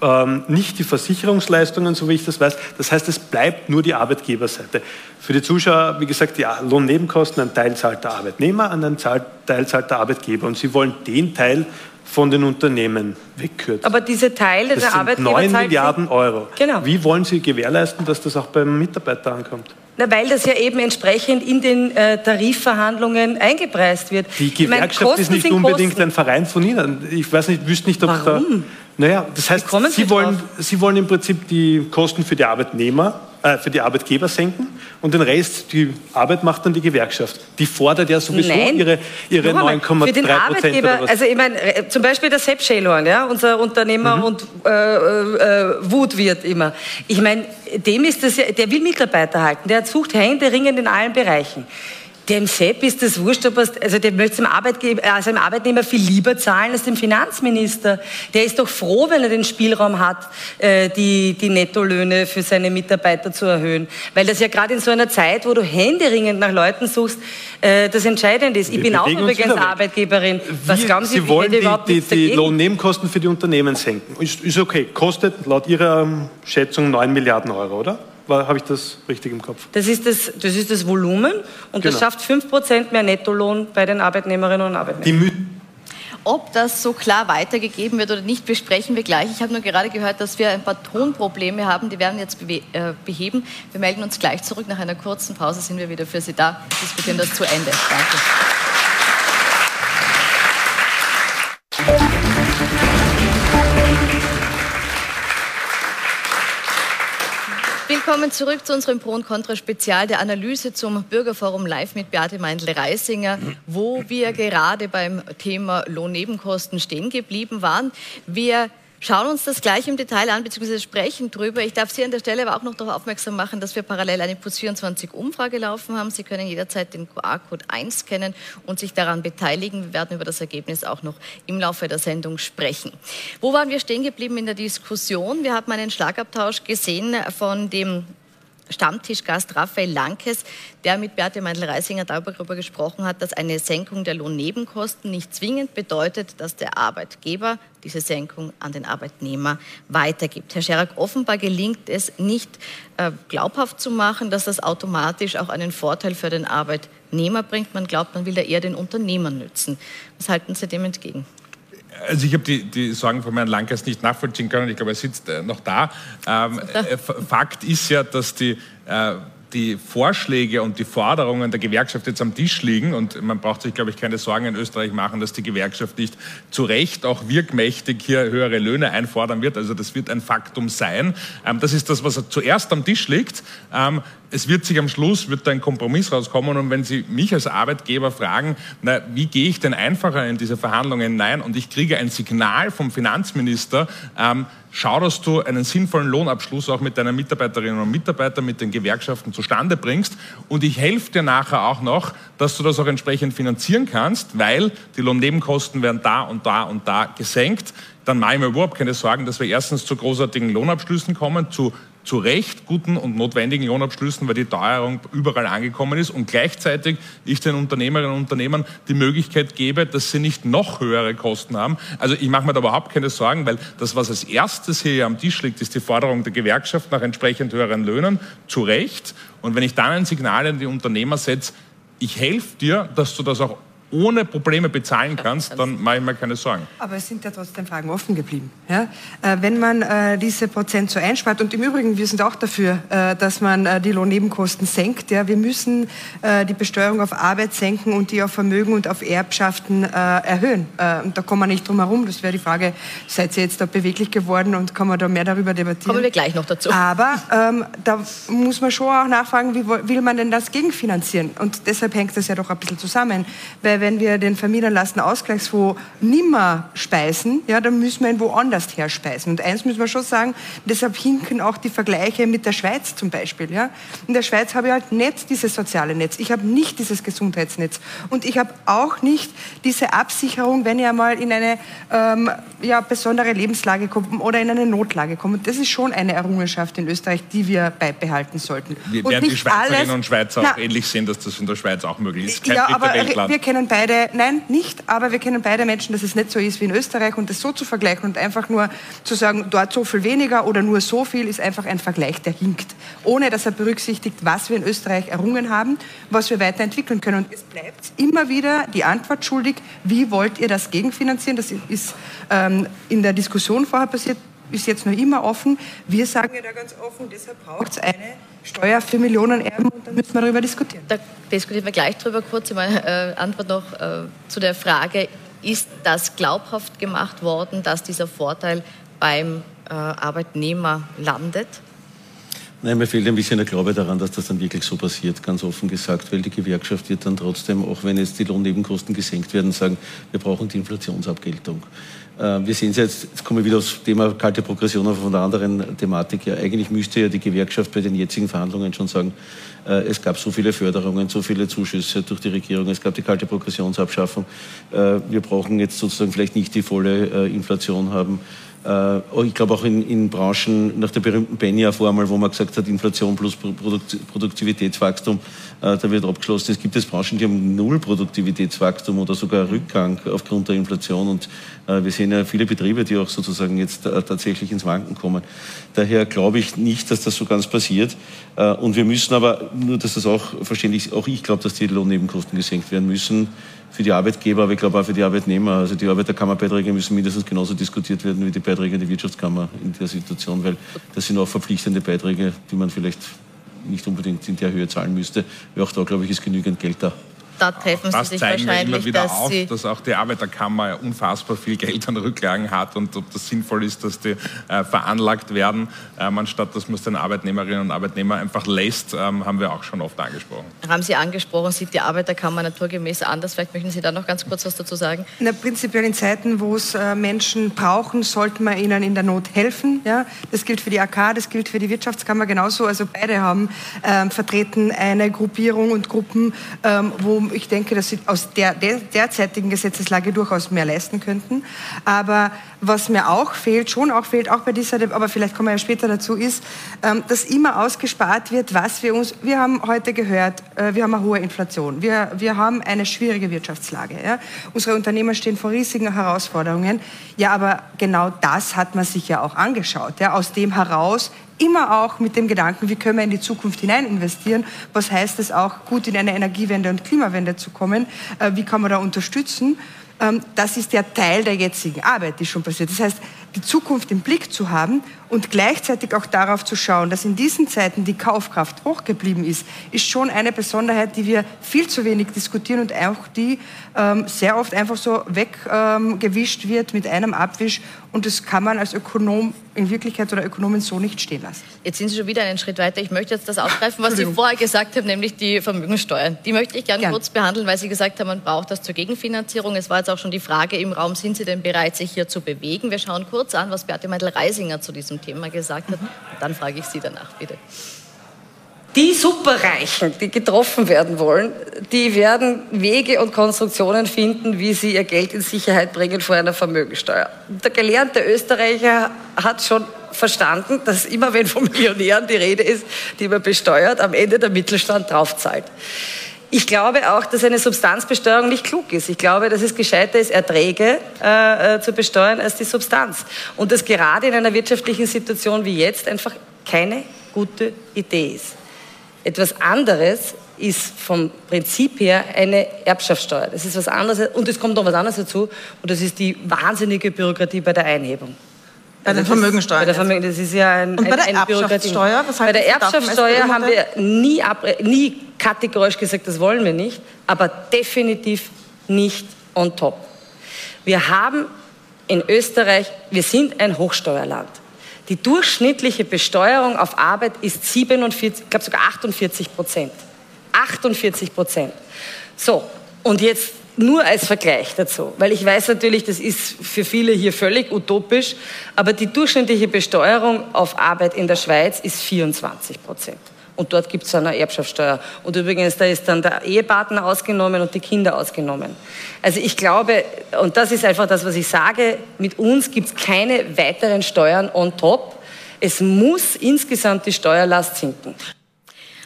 Ähm, nicht die Versicherungsleistungen, so wie ich das weiß. Das heißt, es bleibt nur die Arbeitgeberseite. Für die Zuschauer, wie gesagt, die Lohnnebenkosten, ein Teil zahlt der Arbeitnehmer, ein Teil zahlt der Arbeitgeber. Und Sie wollen den Teil von den Unternehmen wegkürzen. Aber diese Teile das der sind Arbeitgeber 9 Milliarden Euro. Genau. Wie wollen Sie gewährleisten, dass das auch beim Mitarbeiter ankommt? Na, weil das ja eben entsprechend in den äh, Tarifverhandlungen eingepreist wird. Die Gewerkschaft meine, ist nicht unbedingt Kosten. ein Verein von Ihnen. Ich weiß nicht, wüsste nicht, ob Warum? da. Naja, das heißt, Sie, wollen, Sie wollen im Prinzip die Kosten für die Arbeitnehmer äh, für die Arbeitgeber senken und den Rest, die Arbeit macht dann die Gewerkschaft. Die fordert ja sowieso Nein. ihre, ihre 9,3 Für den Arbeitgeber, also ich meine, äh, zum Beispiel der Sepp Schelorn, ja, unser Unternehmer mhm. und äh, äh, Wutwirt immer. Ich meine, dem ist das ja, der will Mitarbeiter halten, der sucht händeringend in allen Bereichen. Dem Sepp ist das wurscht, ob es, also der möchte dem, Arbeitgeber, also dem Arbeitnehmer viel lieber zahlen als dem Finanzminister. Der ist doch froh, wenn er den Spielraum hat, äh, die, die Nettolöhne für seine Mitarbeiter zu erhöhen. Weil das ja gerade in so einer Zeit, wo du händeringend nach Leuten suchst, äh, das Entscheidende ist. Ich bin auch übrigens Arbeitgeberin. Was glauben Sie, Sie wollen die, die, die Lohnnebenkosten für die Unternehmen senken. Ist, ist okay. Kostet laut Ihrer Schätzung 9 Milliarden Euro, oder? Habe ich das richtig im Kopf? Das ist das, das, ist das Volumen und genau. das schafft 5% mehr Nettolohn bei den Arbeitnehmerinnen und Arbeitnehmern. Ob das so klar weitergegeben wird oder nicht, besprechen wir gleich. Ich habe nur gerade gehört, dass wir ein paar Tonprobleme haben. Die werden wir jetzt äh, beheben. Wir melden uns gleich zurück. Nach einer kurzen Pause sind wir wieder für Sie da. Wir diskutieren das zu Ende. Danke. Willkommen zurück zu unserem Pro und Contra Spezial der Analyse zum Bürgerforum Live mit Beate Meindl-Reisinger, wo wir gerade beim Thema Lohnnebenkosten stehen geblieben waren. Wir schauen uns das gleich im Detail an, beziehungsweise sprechen drüber. Ich darf Sie an der Stelle aber auch noch darauf aufmerksam machen, dass wir parallel eine Puls 24 Umfrage laufen haben. Sie können jederzeit den QR-Code einscannen und sich daran beteiligen. Wir werden über das Ergebnis auch noch im Laufe der Sendung sprechen. Wo waren wir stehen geblieben in der Diskussion? Wir haben einen Schlagabtausch gesehen von dem Stammtischgast Raphael Lankes, der mit Beate Meindl-Reisinger darüber gesprochen hat, dass eine Senkung der Lohnnebenkosten nicht zwingend bedeutet, dass der Arbeitgeber diese Senkung an den Arbeitnehmer weitergibt. Herr Scherak, offenbar gelingt es nicht äh, glaubhaft zu machen, dass das automatisch auch einen Vorteil für den Arbeitnehmer bringt. Man glaubt, man will da eher den Unternehmer nützen. Was halten Sie dem entgegen? Also ich habe die, die Sorgen von Herrn Lankers nicht nachvollziehen können. Ich glaube, er sitzt äh, noch da. Ähm, äh, Fakt ist ja, dass die äh, die Vorschläge und die Forderungen der Gewerkschaft jetzt am Tisch liegen und man braucht sich, glaube ich, keine Sorgen in Österreich machen, dass die Gewerkschaft nicht zu Recht auch wirkmächtig hier höhere Löhne einfordern wird. Also das wird ein Faktum sein. Ähm, das ist das, was zuerst am Tisch liegt. Ähm, es wird sich am Schluss wird da ein Kompromiss rauskommen und wenn Sie mich als Arbeitgeber fragen, na, wie gehe ich denn einfacher in diese Verhandlungen hinein und ich kriege ein Signal vom Finanzminister, ähm, schau, dass du einen sinnvollen Lohnabschluss auch mit deinen Mitarbeiterinnen und Mitarbeitern, mit den Gewerkschaften zustande bringst. Und ich helfe dir nachher auch noch, dass du das auch entsprechend finanzieren kannst, weil die Lohnnebenkosten werden da und da und da gesenkt, dann mache ich mir überhaupt keine Sorgen, dass wir erstens zu großartigen Lohnabschlüssen kommen, zu zu Recht guten und notwendigen Lohnabschlüssen, weil die Teuerung überall angekommen ist und gleichzeitig ich den Unternehmerinnen und Unternehmern die Möglichkeit gebe, dass sie nicht noch höhere Kosten haben. Also ich mache mir da überhaupt keine Sorgen, weil das, was als erstes hier am Tisch liegt, ist die Forderung der Gewerkschaft nach entsprechend höheren Löhnen, zu Recht. Und wenn ich dann ein Signal an die Unternehmer setze, ich helfe dir, dass du das auch ohne Probleme bezahlen kannst, dann mache ich mir keine Sorgen. Aber es sind ja trotzdem Fragen offen geblieben. Ja? Äh, wenn man äh, diese Prozent so einspart, und im Übrigen, wir sind auch dafür, äh, dass man äh, die Lohnnebenkosten senkt. Ja? Wir müssen äh, die Besteuerung auf Arbeit senken und die auf Vermögen und auf Erbschaften äh, erhöhen. und da kommen wir nicht drum herum. Das wäre die Frage, seid ihr jetzt da beweglich geworden und kann man da mehr darüber debattieren? Kommen wir gleich noch dazu. Aber ähm, da muss man schon auch nachfragen, wie will man denn das gegenfinanzieren? Und deshalb hängt das ja doch ein bisschen zusammen. Weil wenn wir den Familienlastenausgleichsfonds nimmer speisen, ja, dann müssen wir ihn woanders her speisen. Und eins müssen wir schon sagen, deshalb hinken auch die Vergleiche mit der Schweiz zum Beispiel. Ja. In der Schweiz habe ich halt nicht dieses soziale Netz, ich habe nicht dieses Gesundheitsnetz und ich habe auch nicht diese Absicherung, wenn ich einmal in eine ähm, ja, besondere Lebenslage komme oder in eine Notlage komme. Und das ist schon eine Errungenschaft in Österreich, die wir beibehalten sollten. Wir werden die Schweizerinnen alles, und Schweizer na, auch ähnlich sehen, dass das in der Schweiz auch möglich ist. Kein ja, aber wir kennen beide, nein, nicht, aber wir kennen beide Menschen, dass es nicht so ist wie in Österreich und das so zu vergleichen und einfach nur zu sagen, dort so viel weniger oder nur so viel, ist einfach ein Vergleich, der hinkt. Ohne dass er berücksichtigt, was wir in Österreich errungen haben, was wir weiterentwickeln können. Und es bleibt immer wieder die Antwort schuldig, wie wollt ihr das gegenfinanzieren? Das ist ähm, in der Diskussion vorher passiert, ist jetzt noch immer offen. Wir sagen ja da ganz offen, deshalb braucht es eine Steuer für Millionen Erben und dann müssen wir darüber diskutieren. Da diskutieren wir gleich drüber. Kurz meine äh, Antwort noch äh, zu der Frage, ist das glaubhaft gemacht worden, dass dieser Vorteil beim äh, Arbeitnehmer landet? Nein, mir fehlt ein bisschen der Glaube daran, dass das dann wirklich so passiert, ganz offen gesagt, weil die Gewerkschaft wird dann trotzdem, auch wenn jetzt die Lohnnebenkosten gesenkt werden, sagen, wir brauchen die Inflationsabgeltung. Äh, wir sehen es jetzt, jetzt kommen wir wieder aufs Thema kalte Progression, aber von der anderen Thematik her. Eigentlich müsste ja die Gewerkschaft bei den jetzigen Verhandlungen schon sagen, äh, es gab so viele Förderungen, so viele Zuschüsse durch die Regierung, es gab die kalte Progressionsabschaffung. Äh, wir brauchen jetzt sozusagen vielleicht nicht die volle Inflation haben. Äh, ich glaube auch in, in, Branchen nach der berühmten Benja-Formel, wo man gesagt hat, Inflation plus Produktivitätswachstum, äh, da wird abgeschlossen. Es gibt es Branchen, die haben null Produktivitätswachstum oder sogar Rückgang aufgrund der Inflation. Und äh, wir sehen ja viele Betriebe, die auch sozusagen jetzt tatsächlich ins Wanken kommen. Daher glaube ich nicht, dass das so ganz passiert. Und wir müssen aber, nur dass das auch verständlich ist, auch ich glaube, dass die Lohnnebenkosten gesenkt werden müssen für die Arbeitgeber, aber ich glaube auch für die Arbeitnehmer. Also die Arbeiterkammerbeiträge müssen mindestens genauso diskutiert werden wie die Beiträge der Wirtschaftskammer in der Situation, weil das sind auch verpflichtende Beiträge, die man vielleicht nicht unbedingt in der Höhe zahlen müsste. Auch da, glaube ich, ist genügend Geld da da treffen das Sie sich zeigen wahrscheinlich, wir immer wieder dass auf, dass auch die Arbeiterkammer unfassbar viel Geld an Rücklagen hat und ob das sinnvoll ist, dass die äh, veranlagt werden, ähm, anstatt dass man es den Arbeitnehmerinnen und Arbeitnehmern einfach lässt, ähm, haben wir auch schon oft angesprochen. Haben Sie angesprochen, sieht die Arbeiterkammer naturgemäß anders? Vielleicht möchten Sie da noch ganz kurz was dazu sagen. Na, prinzipiell in Zeiten, wo es äh, Menschen brauchen, sollten wir ihnen in der Not helfen. Ja? Das gilt für die AK, das gilt für die Wirtschaftskammer genauso. Also beide haben ähm, vertreten eine Gruppierung und Gruppen, ähm, wo ich denke, dass sie aus der, der derzeitigen Gesetzeslage durchaus mehr leisten könnten. Aber was mir auch fehlt, schon auch fehlt, auch bei dieser, aber vielleicht kommen wir ja später dazu, ist, ähm, dass immer ausgespart wird, was wir uns, wir haben heute gehört, äh, wir haben eine hohe Inflation, wir, wir haben eine schwierige Wirtschaftslage. Ja? Unsere Unternehmen stehen vor riesigen Herausforderungen. Ja, aber genau das hat man sich ja auch angeschaut. Ja? Aus dem heraus immer auch mit dem Gedanken, wie können wir in die Zukunft hinein investieren? Was heißt es auch, gut in eine Energiewende und Klimawende zu kommen? Äh, wie kann man da unterstützen? Ähm, das ist der Teil der jetzigen Arbeit, die schon passiert. Das heißt, die Zukunft im Blick zu haben und gleichzeitig auch darauf zu schauen, dass in diesen Zeiten die Kaufkraft hochgeblieben ist, ist schon eine Besonderheit, die wir viel zu wenig diskutieren und auch die ähm, sehr oft einfach so weggewischt ähm, wird mit einem Abwisch. Und das kann man als Ökonom in Wirklichkeit oder Ökonomin so nicht stehen lassen. Jetzt sind Sie schon wieder einen Schritt weiter. Ich möchte jetzt das aufgreifen, was Sie vorher gesagt haben, nämlich die Vermögenssteuern. Die möchte ich gerne Gern. kurz behandeln, weil Sie gesagt haben, man braucht das zur Gegenfinanzierung. Es war jetzt auch schon die Frage im Raum, sind Sie denn bereit, sich hier zu bewegen? Wir schauen kurz an, was Beate Meidel-Reisinger zu diesem Thema gesagt hat. Dann frage ich Sie danach, bitte. Die Superreichen, die getroffen werden wollen, die werden Wege und Konstruktionen finden, wie sie ihr Geld in Sicherheit bringen vor einer Vermögensteuer. Der gelernte Österreicher hat schon verstanden, dass immer wenn von Millionären die Rede ist, die man besteuert, am Ende der Mittelstand draufzahlt. Ich glaube auch, dass eine Substanzbesteuerung nicht klug ist. Ich glaube, dass es gescheiter ist, Erträge äh, äh, zu besteuern als die Substanz. Und dass gerade in einer wirtschaftlichen Situation wie jetzt einfach keine gute Idee ist. Etwas anderes ist vom Prinzip her eine Erbschaftssteuer. Das ist was anderes und es kommt noch was anderes dazu und das ist die wahnsinnige Bürokratie bei der Einhebung. Bei den Vermögensteuern. Bei der Vermögen, das ist ja ein, und bei der Erbschaftssteuer? Was bei der Erbschaftssteuer haben wir nie, nie kategorisch gesagt, das wollen wir nicht, aber definitiv nicht on top. Wir haben in Österreich, wir sind ein Hochsteuerland. Die durchschnittliche Besteuerung auf Arbeit ist 47, ich glaube sogar 48 Prozent. 48 Prozent. So, und jetzt nur als Vergleich dazu, weil ich weiß natürlich, das ist für viele hier völlig utopisch, aber die durchschnittliche Besteuerung auf Arbeit in der Schweiz ist 24 Prozent. Und dort gibt es eine Erbschaftssteuer. Und übrigens, da ist dann der Ehepartner ausgenommen und die Kinder ausgenommen. Also ich glaube, und das ist einfach das, was ich sage, mit uns gibt es keine weiteren Steuern on top. Es muss insgesamt die Steuerlast sinken.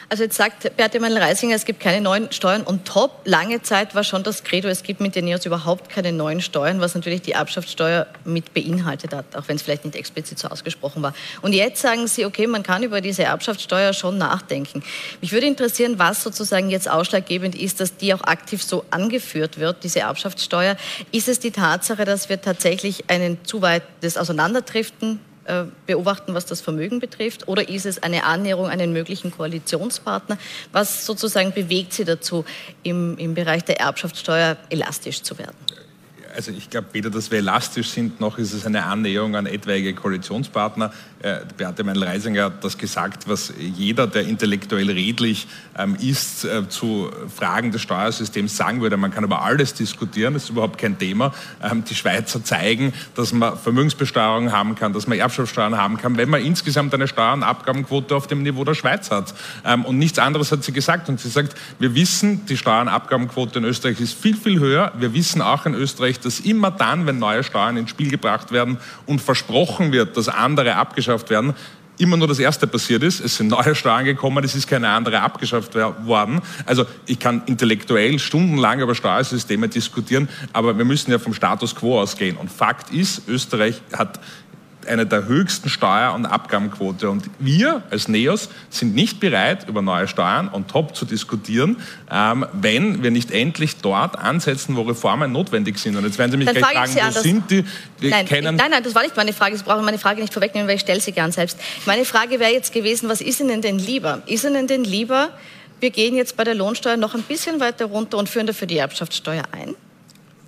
Also jetzt sagt Beate Meinl-Reisinger, es gibt keine neuen Steuern und top. Lange Zeit war schon das Credo, es gibt mit den NEOS überhaupt keine neuen Steuern, was natürlich die Erbschaftssteuer mit beinhaltet hat, auch wenn es vielleicht nicht explizit so ausgesprochen war. Und jetzt sagen Sie, okay, man kann über diese Erbschaftssteuer schon nachdenken. Mich würde interessieren, was sozusagen jetzt ausschlaggebend ist, dass die auch aktiv so angeführt wird, diese Erbschaftssteuer. Ist es die Tatsache, dass wir tatsächlich einen zu weites Auseinanderdriften beobachten, was das Vermögen betrifft? Oder ist es eine Annäherung an einen möglichen Koalitionspartner? Was sozusagen bewegt Sie dazu, im, im Bereich der Erbschaftssteuer elastisch zu werden? Also ich glaube weder, dass wir elastisch sind, noch ist es eine Annäherung an etwaige Koalitionspartner. Äh, Beate Meinl-Reisinger hat das gesagt, was jeder, der intellektuell redlich ähm, ist, äh, zu Fragen des Steuersystems sagen würde. Man kann über alles diskutieren, das ist überhaupt kein Thema. Ähm, die Schweizer zeigen, dass man Vermögensbesteuerung haben kann, dass man Erbschaftssteuern haben kann, wenn man insgesamt eine Steuer- und Abgabenquote auf dem Niveau der Schweiz hat. Ähm, und nichts anderes hat sie gesagt. Und sie sagt, wir wissen, die Steuer- und Abgabenquote in Österreich ist viel, viel höher. Wir wissen auch in Österreich, dass immer dann, wenn neue Steuern ins Spiel gebracht werden und versprochen wird, dass andere abgeschafft werden, immer nur das Erste passiert ist. Es sind neue Steuern gekommen, es ist keine andere abgeschafft worden. Also ich kann intellektuell stundenlang über Steuersysteme diskutieren, aber wir müssen ja vom Status quo ausgehen. Und Fakt ist, Österreich hat eine der höchsten Steuer- und Abgabenquote. Und wir als NEOS sind nicht bereit, über neue Steuern on top zu diskutieren, ähm, wenn wir nicht endlich dort ansetzen, wo Reformen notwendig sind. Und jetzt werden Sie mich Dann gleich fragen, wo anders. sind die? Die nein, kennen nein, nein, das war nicht meine Frage. Sie brauchen meine Frage nicht vorwegnehmen, weil ich stelle sie gern selbst. Meine Frage wäre jetzt gewesen, was ist Ihnen denn lieber? Ist Ihnen denn lieber, wir gehen jetzt bei der Lohnsteuer noch ein bisschen weiter runter und führen dafür die Erbschaftssteuer ein?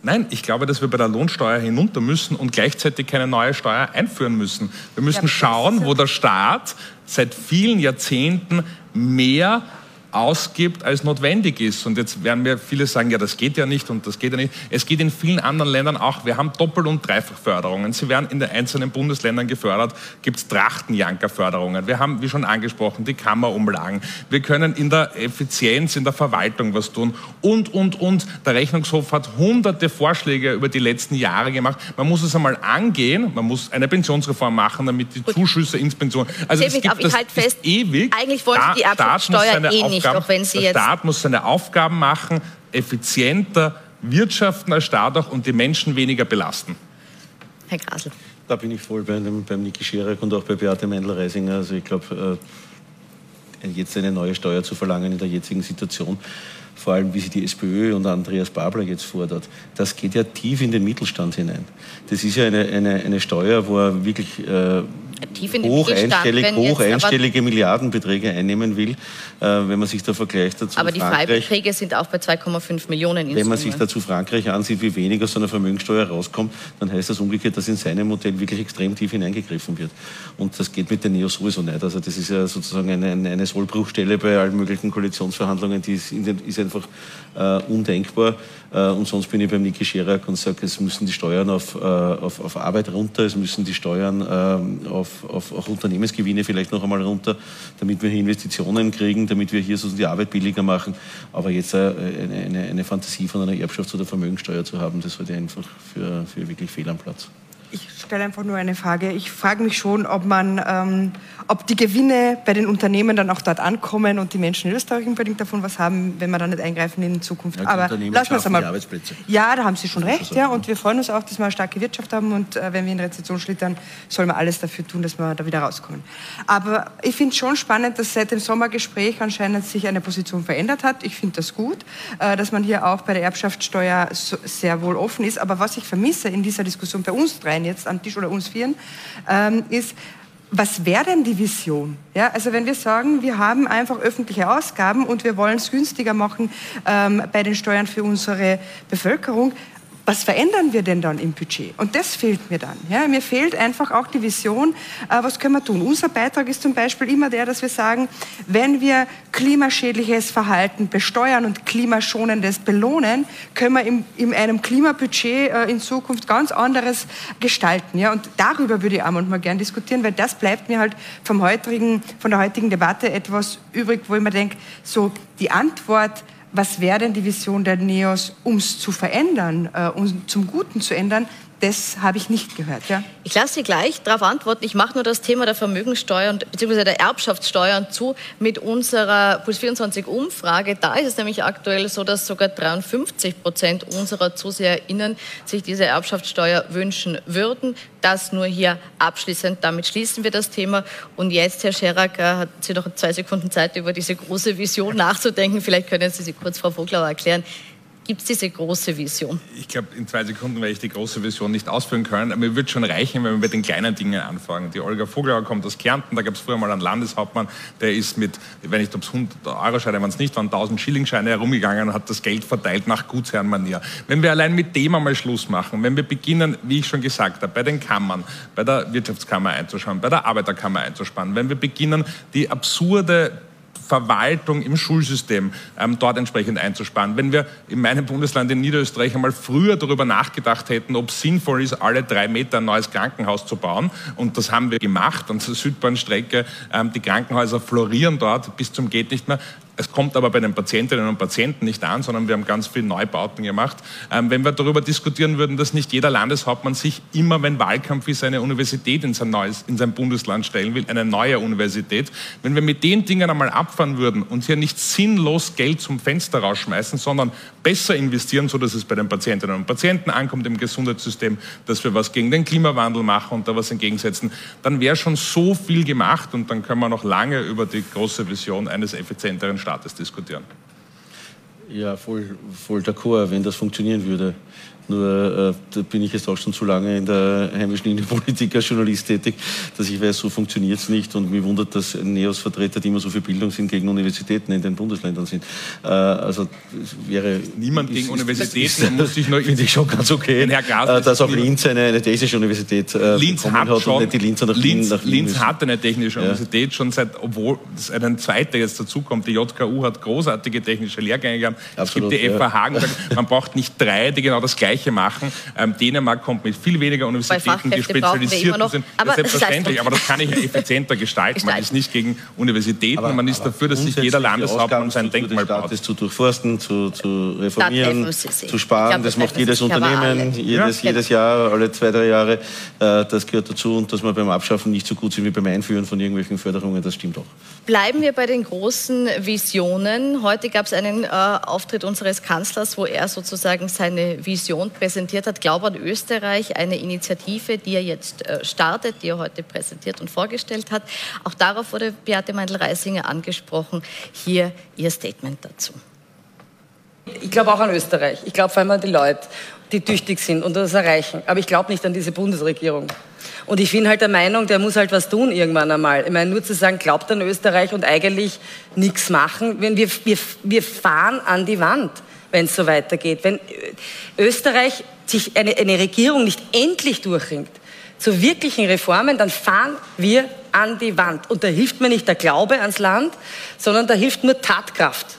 Nein, ich glaube, dass wir bei der Lohnsteuer hinunter müssen und gleichzeitig keine neue Steuer einführen müssen. Wir müssen schauen, wo der Staat seit vielen Jahrzehnten mehr ausgibt, als notwendig ist. Und jetzt werden mir viele sagen, ja, das geht ja nicht und das geht ja nicht. Es geht in vielen anderen Ländern auch. Wir haben Doppel- und Dreifachförderungen. Sie werden in den einzelnen Bundesländern gefördert. Gibt es Trachtenjankerförderungen. Wir haben, wie schon angesprochen, die Kammerumlagen. Wir können in der Effizienz, in der Verwaltung was tun. Und, und, und. Der Rechnungshof hat hunderte Vorschläge über die letzten Jahre gemacht. Man muss es einmal angehen. Man muss eine Pensionsreform machen, damit die Gut. Zuschüsse ins Pension... Also es gibt das halt fest, ewig. Eigentlich wollen Sie die Erbschaftssteuer eh Aufgaben, nicht, auch wenn Sie der Staat muss seine Aufgaben machen, effizienter wirtschaften als Staat auch und die Menschen weniger belasten. Herr Grasl. Da bin ich voll bei dem, beim Niki Schierak und auch bei Beate Meindl-Reisinger. Also ich glaube, äh, jetzt eine neue Steuer zu verlangen in der jetzigen Situation, vor allem wie sie die SPÖ und Andreas Babler jetzt fordert, das geht ja tief in den Mittelstand hinein. Das ist ja eine, eine, eine Steuer, wo er wirklich äh, hoch, einstellig, hoch einstellige Milliardenbeträge einnehmen will, äh, wenn man sich da vergleicht dazu. Aber die Freibeträge sind auch bei 2,5 Millionen in Wenn man sich dazu Frankreich ansieht, wie wenig aus einer Vermögensteuer rauskommt, dann heißt das umgekehrt, dass in seinem Modell wirklich extrem tief hineingegriffen wird. Und das geht mit den Neo sowieso nicht. Also das ist ja sozusagen eine, eine Sollbruchstelle bei allen möglichen Koalitionsverhandlungen, die ist, den, ist einfach äh, undenkbar. Äh, und sonst bin ich beim Niki Scherak und sage, es müssen die Steuern auf, äh, auf, auf Arbeit runter, es müssen die Steuern ähm, auf, auf, auf Unternehmensgewinne vielleicht noch einmal runter, damit wir hier Investitionen kriegen, damit wir hier sozusagen die Arbeit billiger machen. Aber jetzt eine, eine, eine Fantasie von einer Erbschafts- oder Vermögensteuer zu haben, das halte ich einfach für, für wirklich fehl am Platz. Ich stelle einfach nur eine Frage. Ich frage mich schon, ob man, ähm, ob die Gewinne bei den Unternehmen dann auch dort ankommen und die Menschen in Österreich unbedingt davon was haben, wenn wir da nicht eingreifen in Zukunft. Ja, Aber lassen wir es einmal. Ja, da haben Sie schon recht. Ja, und wir freuen uns auch, dass wir eine starke Wirtschaft haben und äh, wenn wir in Rezession schlittern, sollen wir alles dafür tun, dass wir da wieder rauskommen. Aber ich finde es schon spannend, dass seit dem Sommergespräch anscheinend sich eine Position verändert hat. Ich finde das gut, äh, dass man hier auch bei der Erbschaftssteuer so, sehr wohl offen ist. Aber was ich vermisse in dieser Diskussion bei uns dreien jetzt am Tisch oder uns Vieren, ähm, ist, was wäre denn die Vision? Ja, also wenn wir sagen, wir haben einfach öffentliche Ausgaben und wir wollen es günstiger machen ähm, bei den Steuern für unsere Bevölkerung, was verändern wir denn dann im Budget? Und das fehlt mir dann. Ja, mir fehlt einfach auch die Vision, äh, was können wir tun? Unser Beitrag ist zum Beispiel immer der, dass wir sagen, wenn wir klimaschädliches Verhalten besteuern und klimaschonendes belohnen, können wir in, in einem Klimabudget äh, in Zukunft ganz anderes gestalten. Ja? Und darüber würde ich auch manchmal gern diskutieren, weil das bleibt mir halt vom heutigen, von der heutigen Debatte etwas übrig, wo ich mir denke, so die Antwort, was wäre denn die Vision der NEOS, um es zu verändern, äh, um zum Guten zu ändern, das habe ich nicht gehört. Ja? Ich lasse Sie gleich darauf antworten. Ich mache nur das Thema der Vermögensteuer und bzw. der Erbschaftssteuern zu mit unserer Puls 24 Umfrage. Da ist es nämlich aktuell so, dass sogar 53 Prozent unserer ZuseherInnen sich diese Erbschaftssteuer wünschen würden. Das nur hier abschließend. Damit schließen wir das Thema. Und jetzt, Herr Scherak, hat Sie noch zwei Sekunden Zeit, über diese große Vision nachzudenken. Vielleicht können Sie sie kurz, Frau Voglauer, erklären. Gibt es diese große Vision? Ich glaube, in zwei Sekunden werde ich die große Vision nicht ausführen können. Aber mir wird schon reichen, wenn wir mit den kleinen Dingen anfangen. Die Olga Vogelauer kommt aus Kärnten. Da gab es früher mal einen Landeshauptmann, der ist mit, wenn ich glaube, 100 Euro-Scheine waren es nicht, waren 1000 Schillingscheine herumgegangen und hat das Geld verteilt nach Gutsherrenmanier. Wenn wir allein mit dem einmal Schluss machen, wenn wir beginnen, wie ich schon gesagt habe, bei den Kammern, bei der Wirtschaftskammer einzuschauen, bei der Arbeiterkammer einzuspannen, wenn wir beginnen, die absurde Verwaltung im Schulsystem ähm, dort entsprechend einzusparen. Wenn wir in meinem Bundesland in Niederösterreich einmal früher darüber nachgedacht hätten, ob es sinnvoll ist, alle drei Meter ein neues Krankenhaus zu bauen, und das haben wir gemacht, an der Südbahnstrecke, ähm, die Krankenhäuser florieren dort bis zum geht nicht mehr, es kommt aber bei den Patientinnen und Patienten nicht an, sondern wir haben ganz viele Neubauten gemacht. Ähm, wenn wir darüber diskutieren würden, dass nicht jeder Landeshauptmann sich immer, wenn Wahlkampf ist, eine Universität in sein, neues, in sein Bundesland stellen will, eine neue Universität, wenn wir mit den Dingen einmal abfahren würden und hier nicht sinnlos Geld zum Fenster rausschmeißen, sondern besser investieren, so dass es bei den Patientinnen und Patienten ankommt im Gesundheitssystem, dass wir was gegen den Klimawandel machen und da was entgegensetzen, dann wäre schon so viel gemacht und dann können wir noch lange über die große Vision eines effizienteren Staates diskutieren. Ja, voll, voll d'accord, wenn das funktionieren würde. Nur äh, da bin ich jetzt auch schon zu lange in der heimischen Innenpolitik als Journalist tätig, dass ich weiß, so funktioniert es nicht. Und mich wundert, dass NEOS-Vertreter, die immer so viel Bildung sind, gegen Universitäten in den Bundesländern sind. Äh, also wäre niemand gegen Universitäten. muss sich nur finde ich schon ganz okay, Herr Glas, äh, dass auch Linz eine, eine technische Universität äh, Linz hat, hat schon, die Linzer nach Linz, nach Linz hat eine technische ja. Universität schon seit, obwohl es eine zweite jetzt dazukommt. Die JKU hat großartige technische Lehrgänge gehabt. Absolut, es gibt die ja. FH Hagen, man braucht nicht drei, die genau das Gleiche machen. Ähm, Dänemark kommt mit viel weniger Universitäten, die spezialisiert sind. Aber ja, selbstverständlich, aber das kann ich effizienter gestalten. Man ist nicht gegen Universitäten, aber, man ist dafür, dass sich jeder Landeshauptmann sein Denkmal baut. zu durchforsten, zu, zu reformieren, zu sparen, glaube, das macht jedes Unternehmen, jedes, ja, jedes Jahr, alle zwei, drei Jahre. Äh, das gehört dazu und dass wir beim Abschaffen nicht so gut sind wie beim Einführen von irgendwelchen Förderungen, das stimmt auch. Bleiben wir bei den großen Visionen. Heute gab es einen äh, Auftritt unseres Kanzlers, wo er sozusagen seine Vision präsentiert hat. Glaube an Österreich, eine Initiative, die er jetzt äh, startet, die er heute präsentiert und vorgestellt hat. Auch darauf wurde Beate Meindl-Reisinger angesprochen. Hier Ihr Statement dazu. Ich glaube auch an Österreich. Ich glaube vor allem an die Leute, die tüchtig sind und das erreichen. Aber ich glaube nicht an diese Bundesregierung. Und ich bin halt der Meinung, der muss halt was tun irgendwann einmal. Ich meine, nur zu sagen, glaubt an Österreich und eigentlich nichts machen. Wenn wir, wir, wir fahren an die Wand, wenn es so weitergeht. Wenn Österreich sich eine, eine Regierung nicht endlich durchringt zu wirklichen Reformen, dann fahren wir an die Wand. Und da hilft mir nicht der Glaube ans Land, sondern da hilft nur Tatkraft.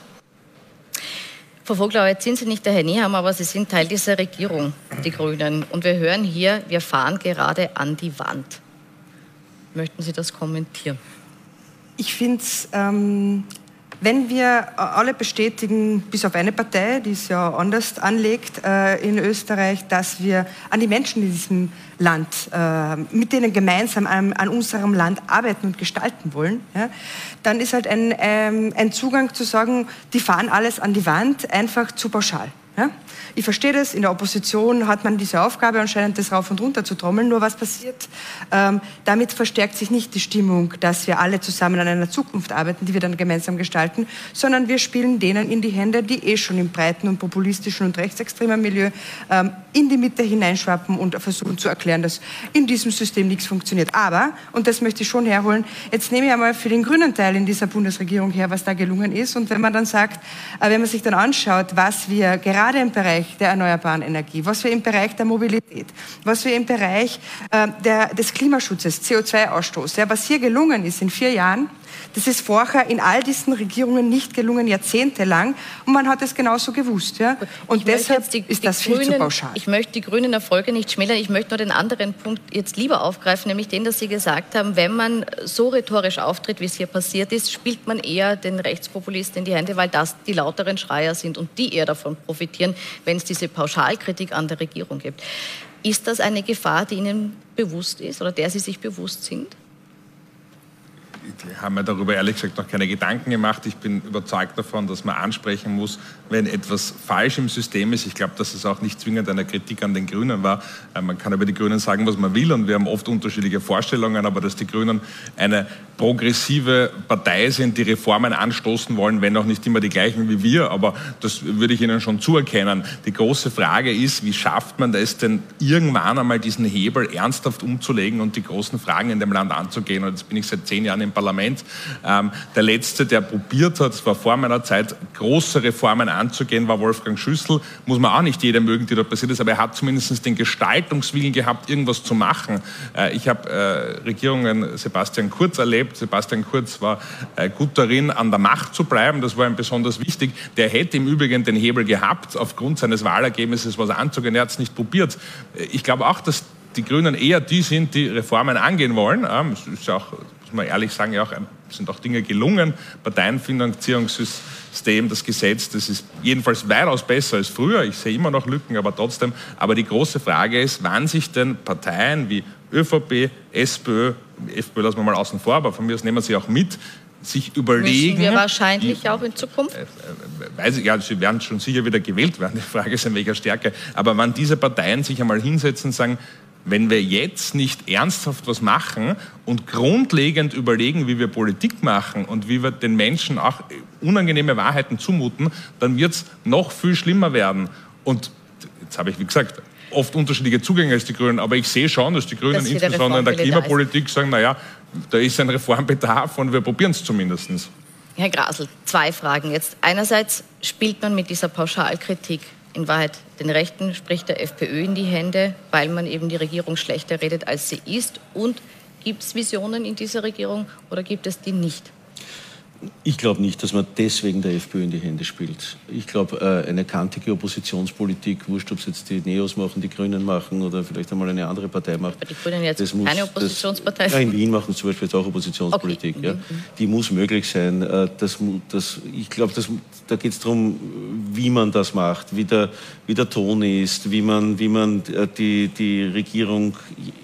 Frau Voglauer, jetzt sind Sie nicht der Herr Nehammer, aber Sie sind Teil dieser Regierung, die Grünen. Und wir hören hier, wir fahren gerade an die Wand. Möchten Sie das kommentieren? Ich finde es ähm, wenn wir alle bestätigen, bis auf eine Partei, die es ja anders anlegt äh, in Österreich, dass wir an die Menschen in diesem Land, äh, mit denen gemeinsam an, an, unserem Land arbeiten und gestalten wollen, ja, dann ist halt ein, ähm, ein Zugang zu sagen, die fahren alles an die Wand, einfach zu pauschal. Ja? Ich verstehe das, in der Opposition hat man diese Aufgabe anscheinend, das rauf und runter zu trommeln. Nur was passiert? Ähm, damit verstärkt sich nicht die Stimmung, dass wir alle zusammen an einer Zukunft arbeiten, die wir dann gemeinsam gestalten, sondern wir spielen denen in die Hände, die eh schon im breiten und populistischen und rechtsextremen Milieu ähm, in die Mitte hineinschwappen und versuchen zu erklären, dass in diesem System nichts funktioniert. Aber, und das möchte ich schon herholen, jetzt nehme ich einmal für den grünen Teil in dieser Bundesregierung her, was da gelungen ist. Und wenn man dann sagt, äh, wenn man sich dann anschaut, was wir gerade im Bereich Bereich der erneuerbaren Energie, was wir im Bereich der Mobilität, was wir im Bereich äh, der, des Klimaschutzes, CO2-Ausstoß, ja, was hier gelungen ist in vier Jahren, das ist vorher in all diesen Regierungen nicht gelungen, jahrzehntelang. Und man hat es genauso gewusst. Ja? Und ich deshalb die, ist das Grünen, viel zu pauschal. Ich möchte die grünen Erfolge nicht schmälern. Ich möchte nur den anderen Punkt jetzt lieber aufgreifen, nämlich den, dass Sie gesagt haben, wenn man so rhetorisch auftritt, wie es hier passiert ist, spielt man eher den Rechtspopulisten in die Hände, weil das die lauteren Schreier sind und die eher davon profitieren, wenn es diese Pauschalkritik an der Regierung gibt. Ist das eine Gefahr, die Ihnen bewusst ist oder der Sie sich bewusst sind? Ich habe mir darüber ehrlich gesagt noch keine Gedanken gemacht. Ich bin überzeugt davon, dass man ansprechen muss, wenn etwas falsch im System ist. Ich glaube, dass es auch nicht zwingend eine Kritik an den Grünen war. Äh, man kann über die Grünen sagen, was man will und wir haben oft unterschiedliche Vorstellungen, aber dass die Grünen eine progressive Partei sind, die Reformen anstoßen wollen, wenn auch nicht immer die gleichen wie wir, aber das würde ich Ihnen schon zuerkennen. Die große Frage ist, wie schafft man es denn irgendwann einmal diesen Hebel ernsthaft umzulegen und die großen Fragen in dem Land anzugehen? Und jetzt bin ich seit zehn Jahren im Parlament. Ähm, der letzte, der probiert hat, das war vor meiner Zeit, große Reformen anzugehen, war Wolfgang Schüssel. Muss man auch nicht jeder mögen, die da passiert ist, aber er hat zumindest den Gestaltungswillen gehabt, irgendwas zu machen. Äh, ich habe äh, Regierungen Sebastian Kurz erlebt. Sebastian Kurz war äh, gut darin, an der Macht zu bleiben. Das war ihm besonders wichtig. Der hätte im Übrigen den Hebel gehabt, aufgrund seines Wahlergebnisses was anzugehen. Er hat es nicht probiert. Ich glaube auch, dass die Grünen eher die sind, die Reformen angehen wollen. Es ist auch muss man ehrlich sagen, ja auch, sind auch Dinge gelungen. Parteienfinanzierungssystem, das Gesetz, das ist jedenfalls weitaus besser als früher. Ich sehe immer noch Lücken, aber trotzdem. Aber die große Frage ist, wann sich denn Parteien wie ÖVP, SPÖ, FPÖ lassen wir mal außen vor, aber von mir aus nehmen sie auch mit, sich überlegen. Müssen wir wahrscheinlich die, auch in Zukunft? Äh, äh, weiß ich, ja, sie werden schon sicher wieder gewählt werden. Die Frage ist, in welcher Stärke. Aber wann diese Parteien sich einmal hinsetzen und sagen, wenn wir jetzt nicht ernsthaft was machen und grundlegend überlegen, wie wir Politik machen und wie wir den Menschen auch unangenehme Wahrheiten zumuten, dann wird es noch viel schlimmer werden. Und jetzt habe ich, wie gesagt, oft unterschiedliche Zugänge als die Grünen, aber ich sehe schon, dass die Grünen dass insbesondere in der Klimapolitik sagen, naja, da ist ein Reformbedarf und wir probieren es zumindest. Herr Grasel, zwei Fragen jetzt. Einerseits spielt man mit dieser Pauschalkritik in Wahrheit den Rechten, sprich der FPÖ, in die Hände, weil man eben die Regierung schlechter redet, als sie ist. Und gibt es Visionen in dieser Regierung oder gibt es die nicht? Ich glaube nicht, dass man deswegen der FPÖ in die Hände spielt. Ich glaube, äh, eine kantige Oppositionspolitik, wurscht, ob es jetzt die Neos machen, die Grünen machen oder vielleicht einmal eine andere Partei macht. Aber die Grünen jetzt das muss, keine Oppositionspartei das, ja, in Wien machen zum Beispiel jetzt auch Oppositionspolitik. Okay. Ja. Die muss möglich sein. Äh, das, das, ich glaube, da geht es darum, wie man das macht, wie der, wie der Ton ist, wie man, wie man äh, die, die Regierung,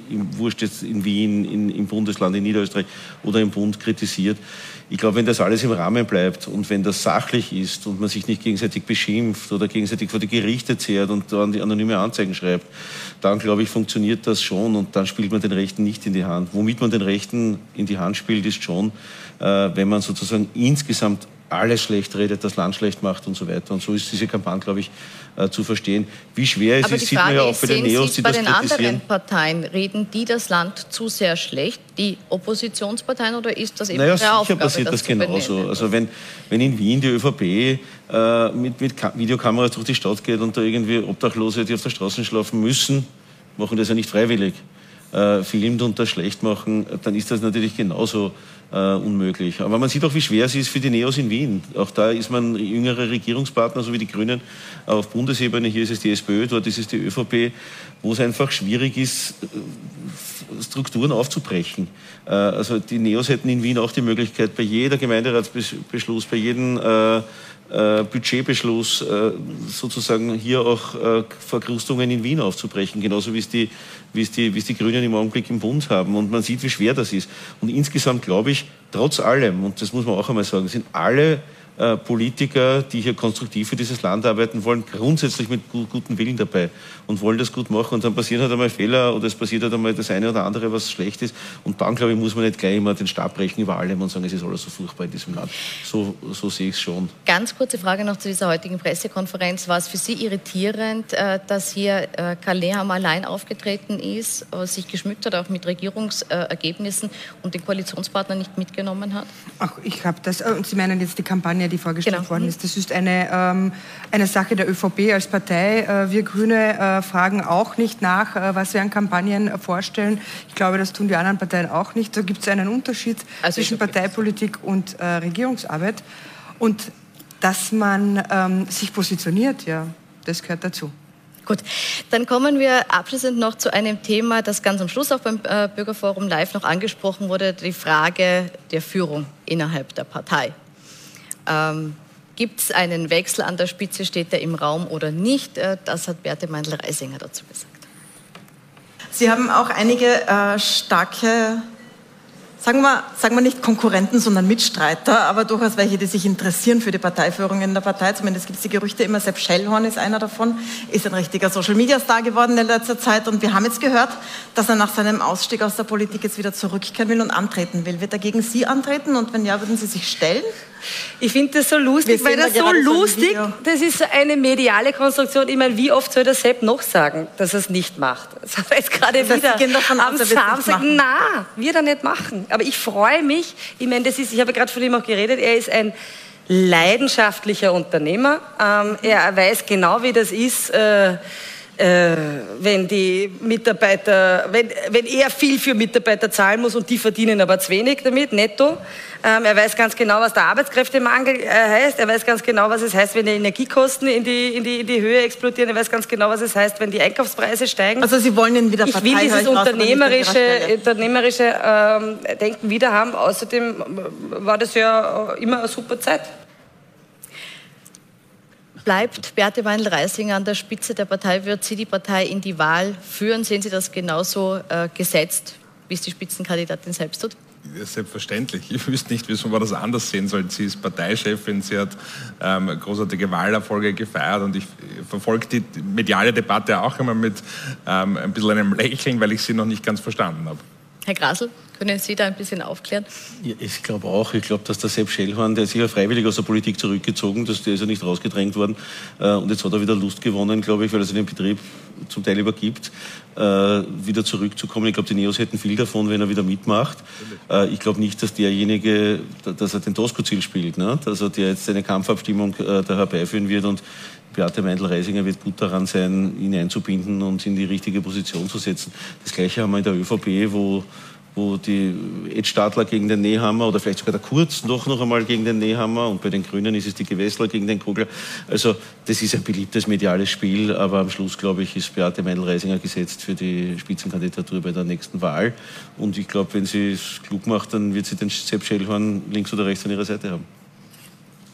im, wurscht jetzt in Wien, in, im Bundesland, in Niederösterreich oder im Bund kritisiert ich glaube, wenn das alles im Rahmen bleibt und wenn das sachlich ist und man sich nicht gegenseitig beschimpft oder gegenseitig vor die Gerichte zehrt und dann die anonyme Anzeigen schreibt, dann glaube ich, funktioniert das schon und dann spielt man den Rechten nicht in die Hand. Womit man den Rechten in die Hand spielt, ist schon, äh, wenn man sozusagen insgesamt alles schlecht redet, das Land schlecht macht und so weiter. Und so ist diese Kampagne, glaube ich, äh, zu verstehen. Wie schwer es Aber ist, sieht man ja auch bei den Neos, die bei das den anderen Parteien reden die das Land zu sehr schlecht, die Oppositionsparteien, oder ist das eben naja, sicher Aufgabe, passiert das, das genauso. Also wenn, wenn in Wien die ÖVP äh, mit, mit Videokameras durch die Stadt geht und da irgendwie Obdachlose, die auf der Straße schlafen müssen, machen das ja nicht freiwillig, äh, filmt und das schlecht machen, dann ist das natürlich genauso äh, unmöglich. Aber man sieht auch, wie schwer es ist für die Neos in Wien. Auch da ist man jüngere Regierungspartner, so wie die Grünen auf Bundesebene. Hier ist es die SPÖ, dort ist es die ÖVP, wo es einfach schwierig ist, äh, Strukturen aufzubrechen. Äh, also die Neos hätten in Wien auch die Möglichkeit, bei jeder Gemeinderatsbeschluss, bei jedem äh, äh, Budgetbeschluss äh, sozusagen hier auch äh, Verkrustungen in Wien aufzubrechen, genauso wie es, die, wie, es die, wie es die Grünen im Augenblick im Bund haben. Und man sieht, wie schwer das ist. Und insgesamt glaube ich, trotz allem, und das muss man auch einmal sagen, sind alle äh, Politiker, die hier konstruktiv für dieses Land arbeiten wollen, grundsätzlich mit gutem Willen dabei und wollen das gut machen. Und dann passieren halt einmal Fehler oder es passiert halt einmal das eine oder andere, was schlecht ist. Und dann, glaube ich, muss man nicht gleich immer den Stab brechen über allem und sagen, es ist alles so furchtbar in diesem Land. So, so sehe ich es schon. Ganz kurze Frage noch zu dieser heutigen Pressekonferenz. War es für Sie irritierend, äh, dass hier äh, Karl Nehammer allein aufgetreten ist, sich geschmückt hat, auch mit Regierungsergebnissen und den Koalitionspartner nicht mitgenommen hat? Ach, ich habe das, und Sie meinen jetzt die Kampagne Kampagne, die vorgestellt genau. worden ist. Das ist eine, ähm, eine Sache der ÖVP als Partei. Äh, wir Grüne äh, fragen auch nicht nach, äh, was wir an Kampagnen vorstellen. Ich glaube, das tun die anderen Parteien auch nicht. Da gibt es einen Unterschied also zwischen Parteipolitik und äh, Regierungsarbeit. Und dass man ähm, sich positioniert, ja, das gehört dazu. Gut, dann kommen wir abschließend noch zu einem Thema, das ganz am Schluss auch beim äh, Bürgerforum Live noch angesprochen wurde, die Frage der Führung innerhalb der Partei. Ähm, Gibt es einen Wechsel an der Spitze, steht er im Raum oder nicht? Äh, das hat Berthe Meindl-Reisinger dazu gesagt. Sie haben auch einige äh, starke sagen wir, sagen wir nicht Konkurrenten, sondern Mitstreiter, aber durchaus welche, die sich interessieren für die Parteiführung in der Partei. Zumindest gibt es die Gerüchte immer, Sepp Schellhorn ist einer davon, ist ein richtiger Social-Media-Star geworden in letzter Zeit und wir haben jetzt gehört, dass er nach seinem Ausstieg aus der Politik jetzt wieder zurückkehren will und antreten will. Wird er gegen Sie antreten und wenn ja, würden Sie sich stellen? Ich finde das so lustig, weil das so lustig, das ist so eine mediale Konstruktion. Ich meine, wie oft soll der Sepp noch sagen, dass er es nicht macht? Das hat er jetzt gerade das wieder am Samstag. Na, wird er nicht machen. Aber ich freue mich. Ich meine, das ist, ich habe gerade von ihm auch geredet. Er ist ein leidenschaftlicher Unternehmer. Ähm, er weiß genau, wie das ist. Äh, äh, wenn die Mitarbeiter, wenn, wenn er viel für Mitarbeiter zahlen muss und die verdienen aber zu wenig damit, netto. Ähm, er weiß ganz genau, was der Arbeitskräftemangel äh, heißt. Er weiß ganz genau, was es heißt, wenn die Energiekosten in die, in, die, in die Höhe explodieren. Er weiß ganz genau, was es heißt, wenn die Einkaufspreise steigen. Also Sie wollen ihn wieder Ich will dieses unternehmerische, unternehmerische ähm, Denken wieder haben. Außerdem war das ja immer eine super Zeit. Bleibt Beate Weinl-Reisinger an der Spitze der Partei? Wird sie die Partei in die Wahl führen? Sehen Sie das genauso äh, gesetzt, wie es die Spitzenkandidatin selbst tut? Selbstverständlich. Ich wüsste nicht, wieso man das anders sehen soll. Sie ist Parteichefin, sie hat ähm, großartige Wahlerfolge gefeiert und ich verfolge die mediale Debatte auch immer mit ähm, ein bisschen einem Lächeln, weil ich sie noch nicht ganz verstanden habe. Herr Grasel? Können Sie da ein bisschen aufklären? Ja, ich glaube auch. Ich glaube, dass der Sepp Schellhorn, der ist sicher freiwillig aus der Politik zurückgezogen, dass der ist ja nicht rausgedrängt worden. Äh, und jetzt hat er wieder Lust gewonnen, glaube ich, weil er sich den Betrieb zum Teil übergibt, äh, wieder zurückzukommen. Ich glaube, die Neos hätten viel davon, wenn er wieder mitmacht. Äh, ich glaube nicht, dass derjenige, dass er den Tosco-Ziel spielt, ne? dass er jetzt eine Kampfabstimmung da herbeiführen wird und Beate Meindl-Reisinger wird gut daran sein, ihn einzubinden und in die richtige Position zu setzen. Das Gleiche haben wir in der ÖVP, wo wo die Ed Stadler gegen den Nehammer oder vielleicht sogar der Kurz noch, noch einmal gegen den Nehammer und bei den Grünen ist es die Gewessler gegen den Kogler. Also das ist ein beliebtes mediales Spiel, aber am Schluss, glaube ich, ist Beate Meindl-Reisinger gesetzt für die Spitzenkandidatur bei der nächsten Wahl und ich glaube, wenn sie es klug macht, dann wird sie den Sepp Schellhorn links oder rechts an ihrer Seite haben.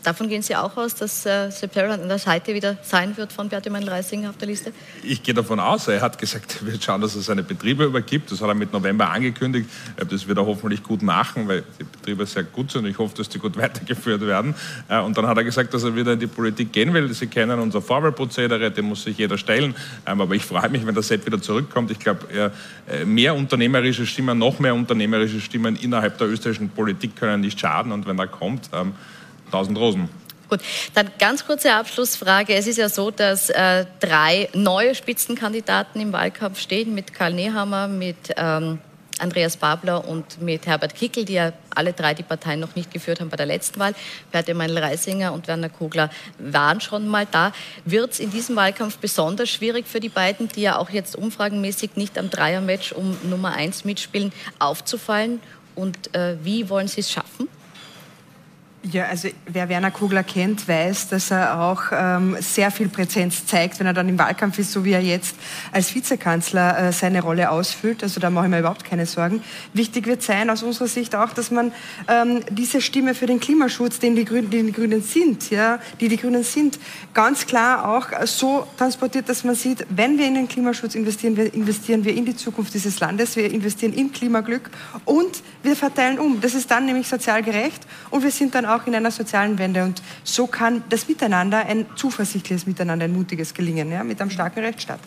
Davon gehen Sie auch aus, dass äh, Sepp Herrmann an der Seite wieder sein wird von Beate Meindl-Reisinger auf der Liste? Ich gehe davon aus. Er hat gesagt, er wird schauen, dass er seine Betriebe übergibt. Das hat er mit November angekündigt. Äh, das wird er hoffentlich gut machen, weil die Betriebe sehr gut sind. Ich hoffe, dass die gut weitergeführt werden. Äh, und dann hat er gesagt, dass er wieder in die Politik gehen will. Sie kennen unser Vorwahlprozedere, dem muss sich jeder stellen. Ähm, aber ich freue mich, wenn der Sepp wieder zurückkommt. Ich glaube, äh, mehr unternehmerische Stimmen, noch mehr unternehmerische Stimmen innerhalb der österreichischen Politik können nicht schaden. Und wenn er kommt, ähm, 1000 Rosen. Gut, dann ganz kurze Abschlussfrage. Es ist ja so, dass äh, drei neue Spitzenkandidaten im Wahlkampf stehen, mit Karl Nehammer, mit ähm, Andreas Babler und mit Herbert Kickel, die ja alle drei die Parteien noch nicht geführt haben bei der letzten Wahl. Beate Meinl-Reisinger und Werner Kogler waren schon mal da. Wird es in diesem Wahlkampf besonders schwierig für die beiden, die ja auch jetzt umfragenmäßig nicht am Dreiermatch um Nummer eins mitspielen, aufzufallen? Und äh, wie wollen Sie es schaffen? Ja, also wer Werner Kugler kennt, weiß, dass er auch ähm, sehr viel Präsenz zeigt, wenn er dann im Wahlkampf ist, so wie er jetzt als Vizekanzler äh, seine Rolle ausfüllt. Also da mache ich mir überhaupt keine Sorgen. Wichtig wird sein aus unserer Sicht auch, dass man ähm, diese Stimme für den Klimaschutz, den die, Grünen, die, die Grünen sind, ja, die die Grünen sind, ganz klar auch so transportiert, dass man sieht, wenn wir in den Klimaschutz investieren, wir investieren wir in die Zukunft dieses Landes, wir investieren in Klimaglück und wir verteilen um. Das ist dann nämlich sozial gerecht und wir sind dann auch in einer sozialen Wende. Und so kann das Miteinander, ein zuversichtliches Miteinander, ein mutiges gelingen, ja, mit einem starken Rechtsstaat.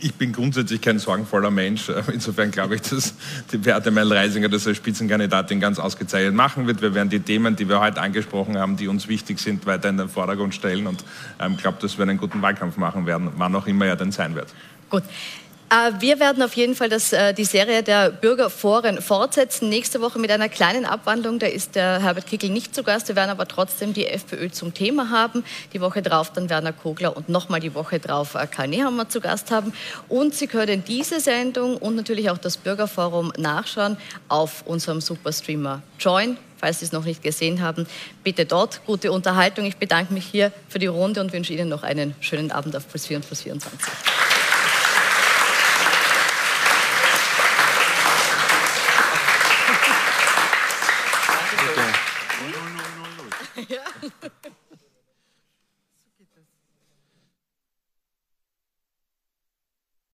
Ich bin grundsätzlich kein sorgenvoller Mensch. Insofern glaube ich, dass die Beate Meil-Reisinger das als Spitzenkandidatin ganz ausgezeichnet machen wird. Wir werden die Themen, die wir heute angesprochen haben, die uns wichtig sind, weiter in den Vordergrund stellen und ich ähm, glaube, dass wir einen guten Wahlkampf machen werden, wann auch immer er denn sein wird. Gut. Äh, wir werden auf jeden Fall das, äh, die Serie der Bürgerforen fortsetzen. Nächste Woche mit einer kleinen Abwandlung. Da ist der Herbert Kickel nicht zu Gast. Wir werden aber trotzdem die FPÖ zum Thema haben. Die Woche drauf dann Werner Kogler und nochmal die Woche drauf äh, Karl Nehammer zu Gast haben. Und Sie können diese Sendung und natürlich auch das Bürgerforum nachschauen auf unserem Superstreamer Join. Falls Sie es noch nicht gesehen haben, bitte dort. Gute Unterhaltung. Ich bedanke mich hier für die Runde und wünsche Ihnen noch einen schönen Abend auf Plus 4 und Plus 24.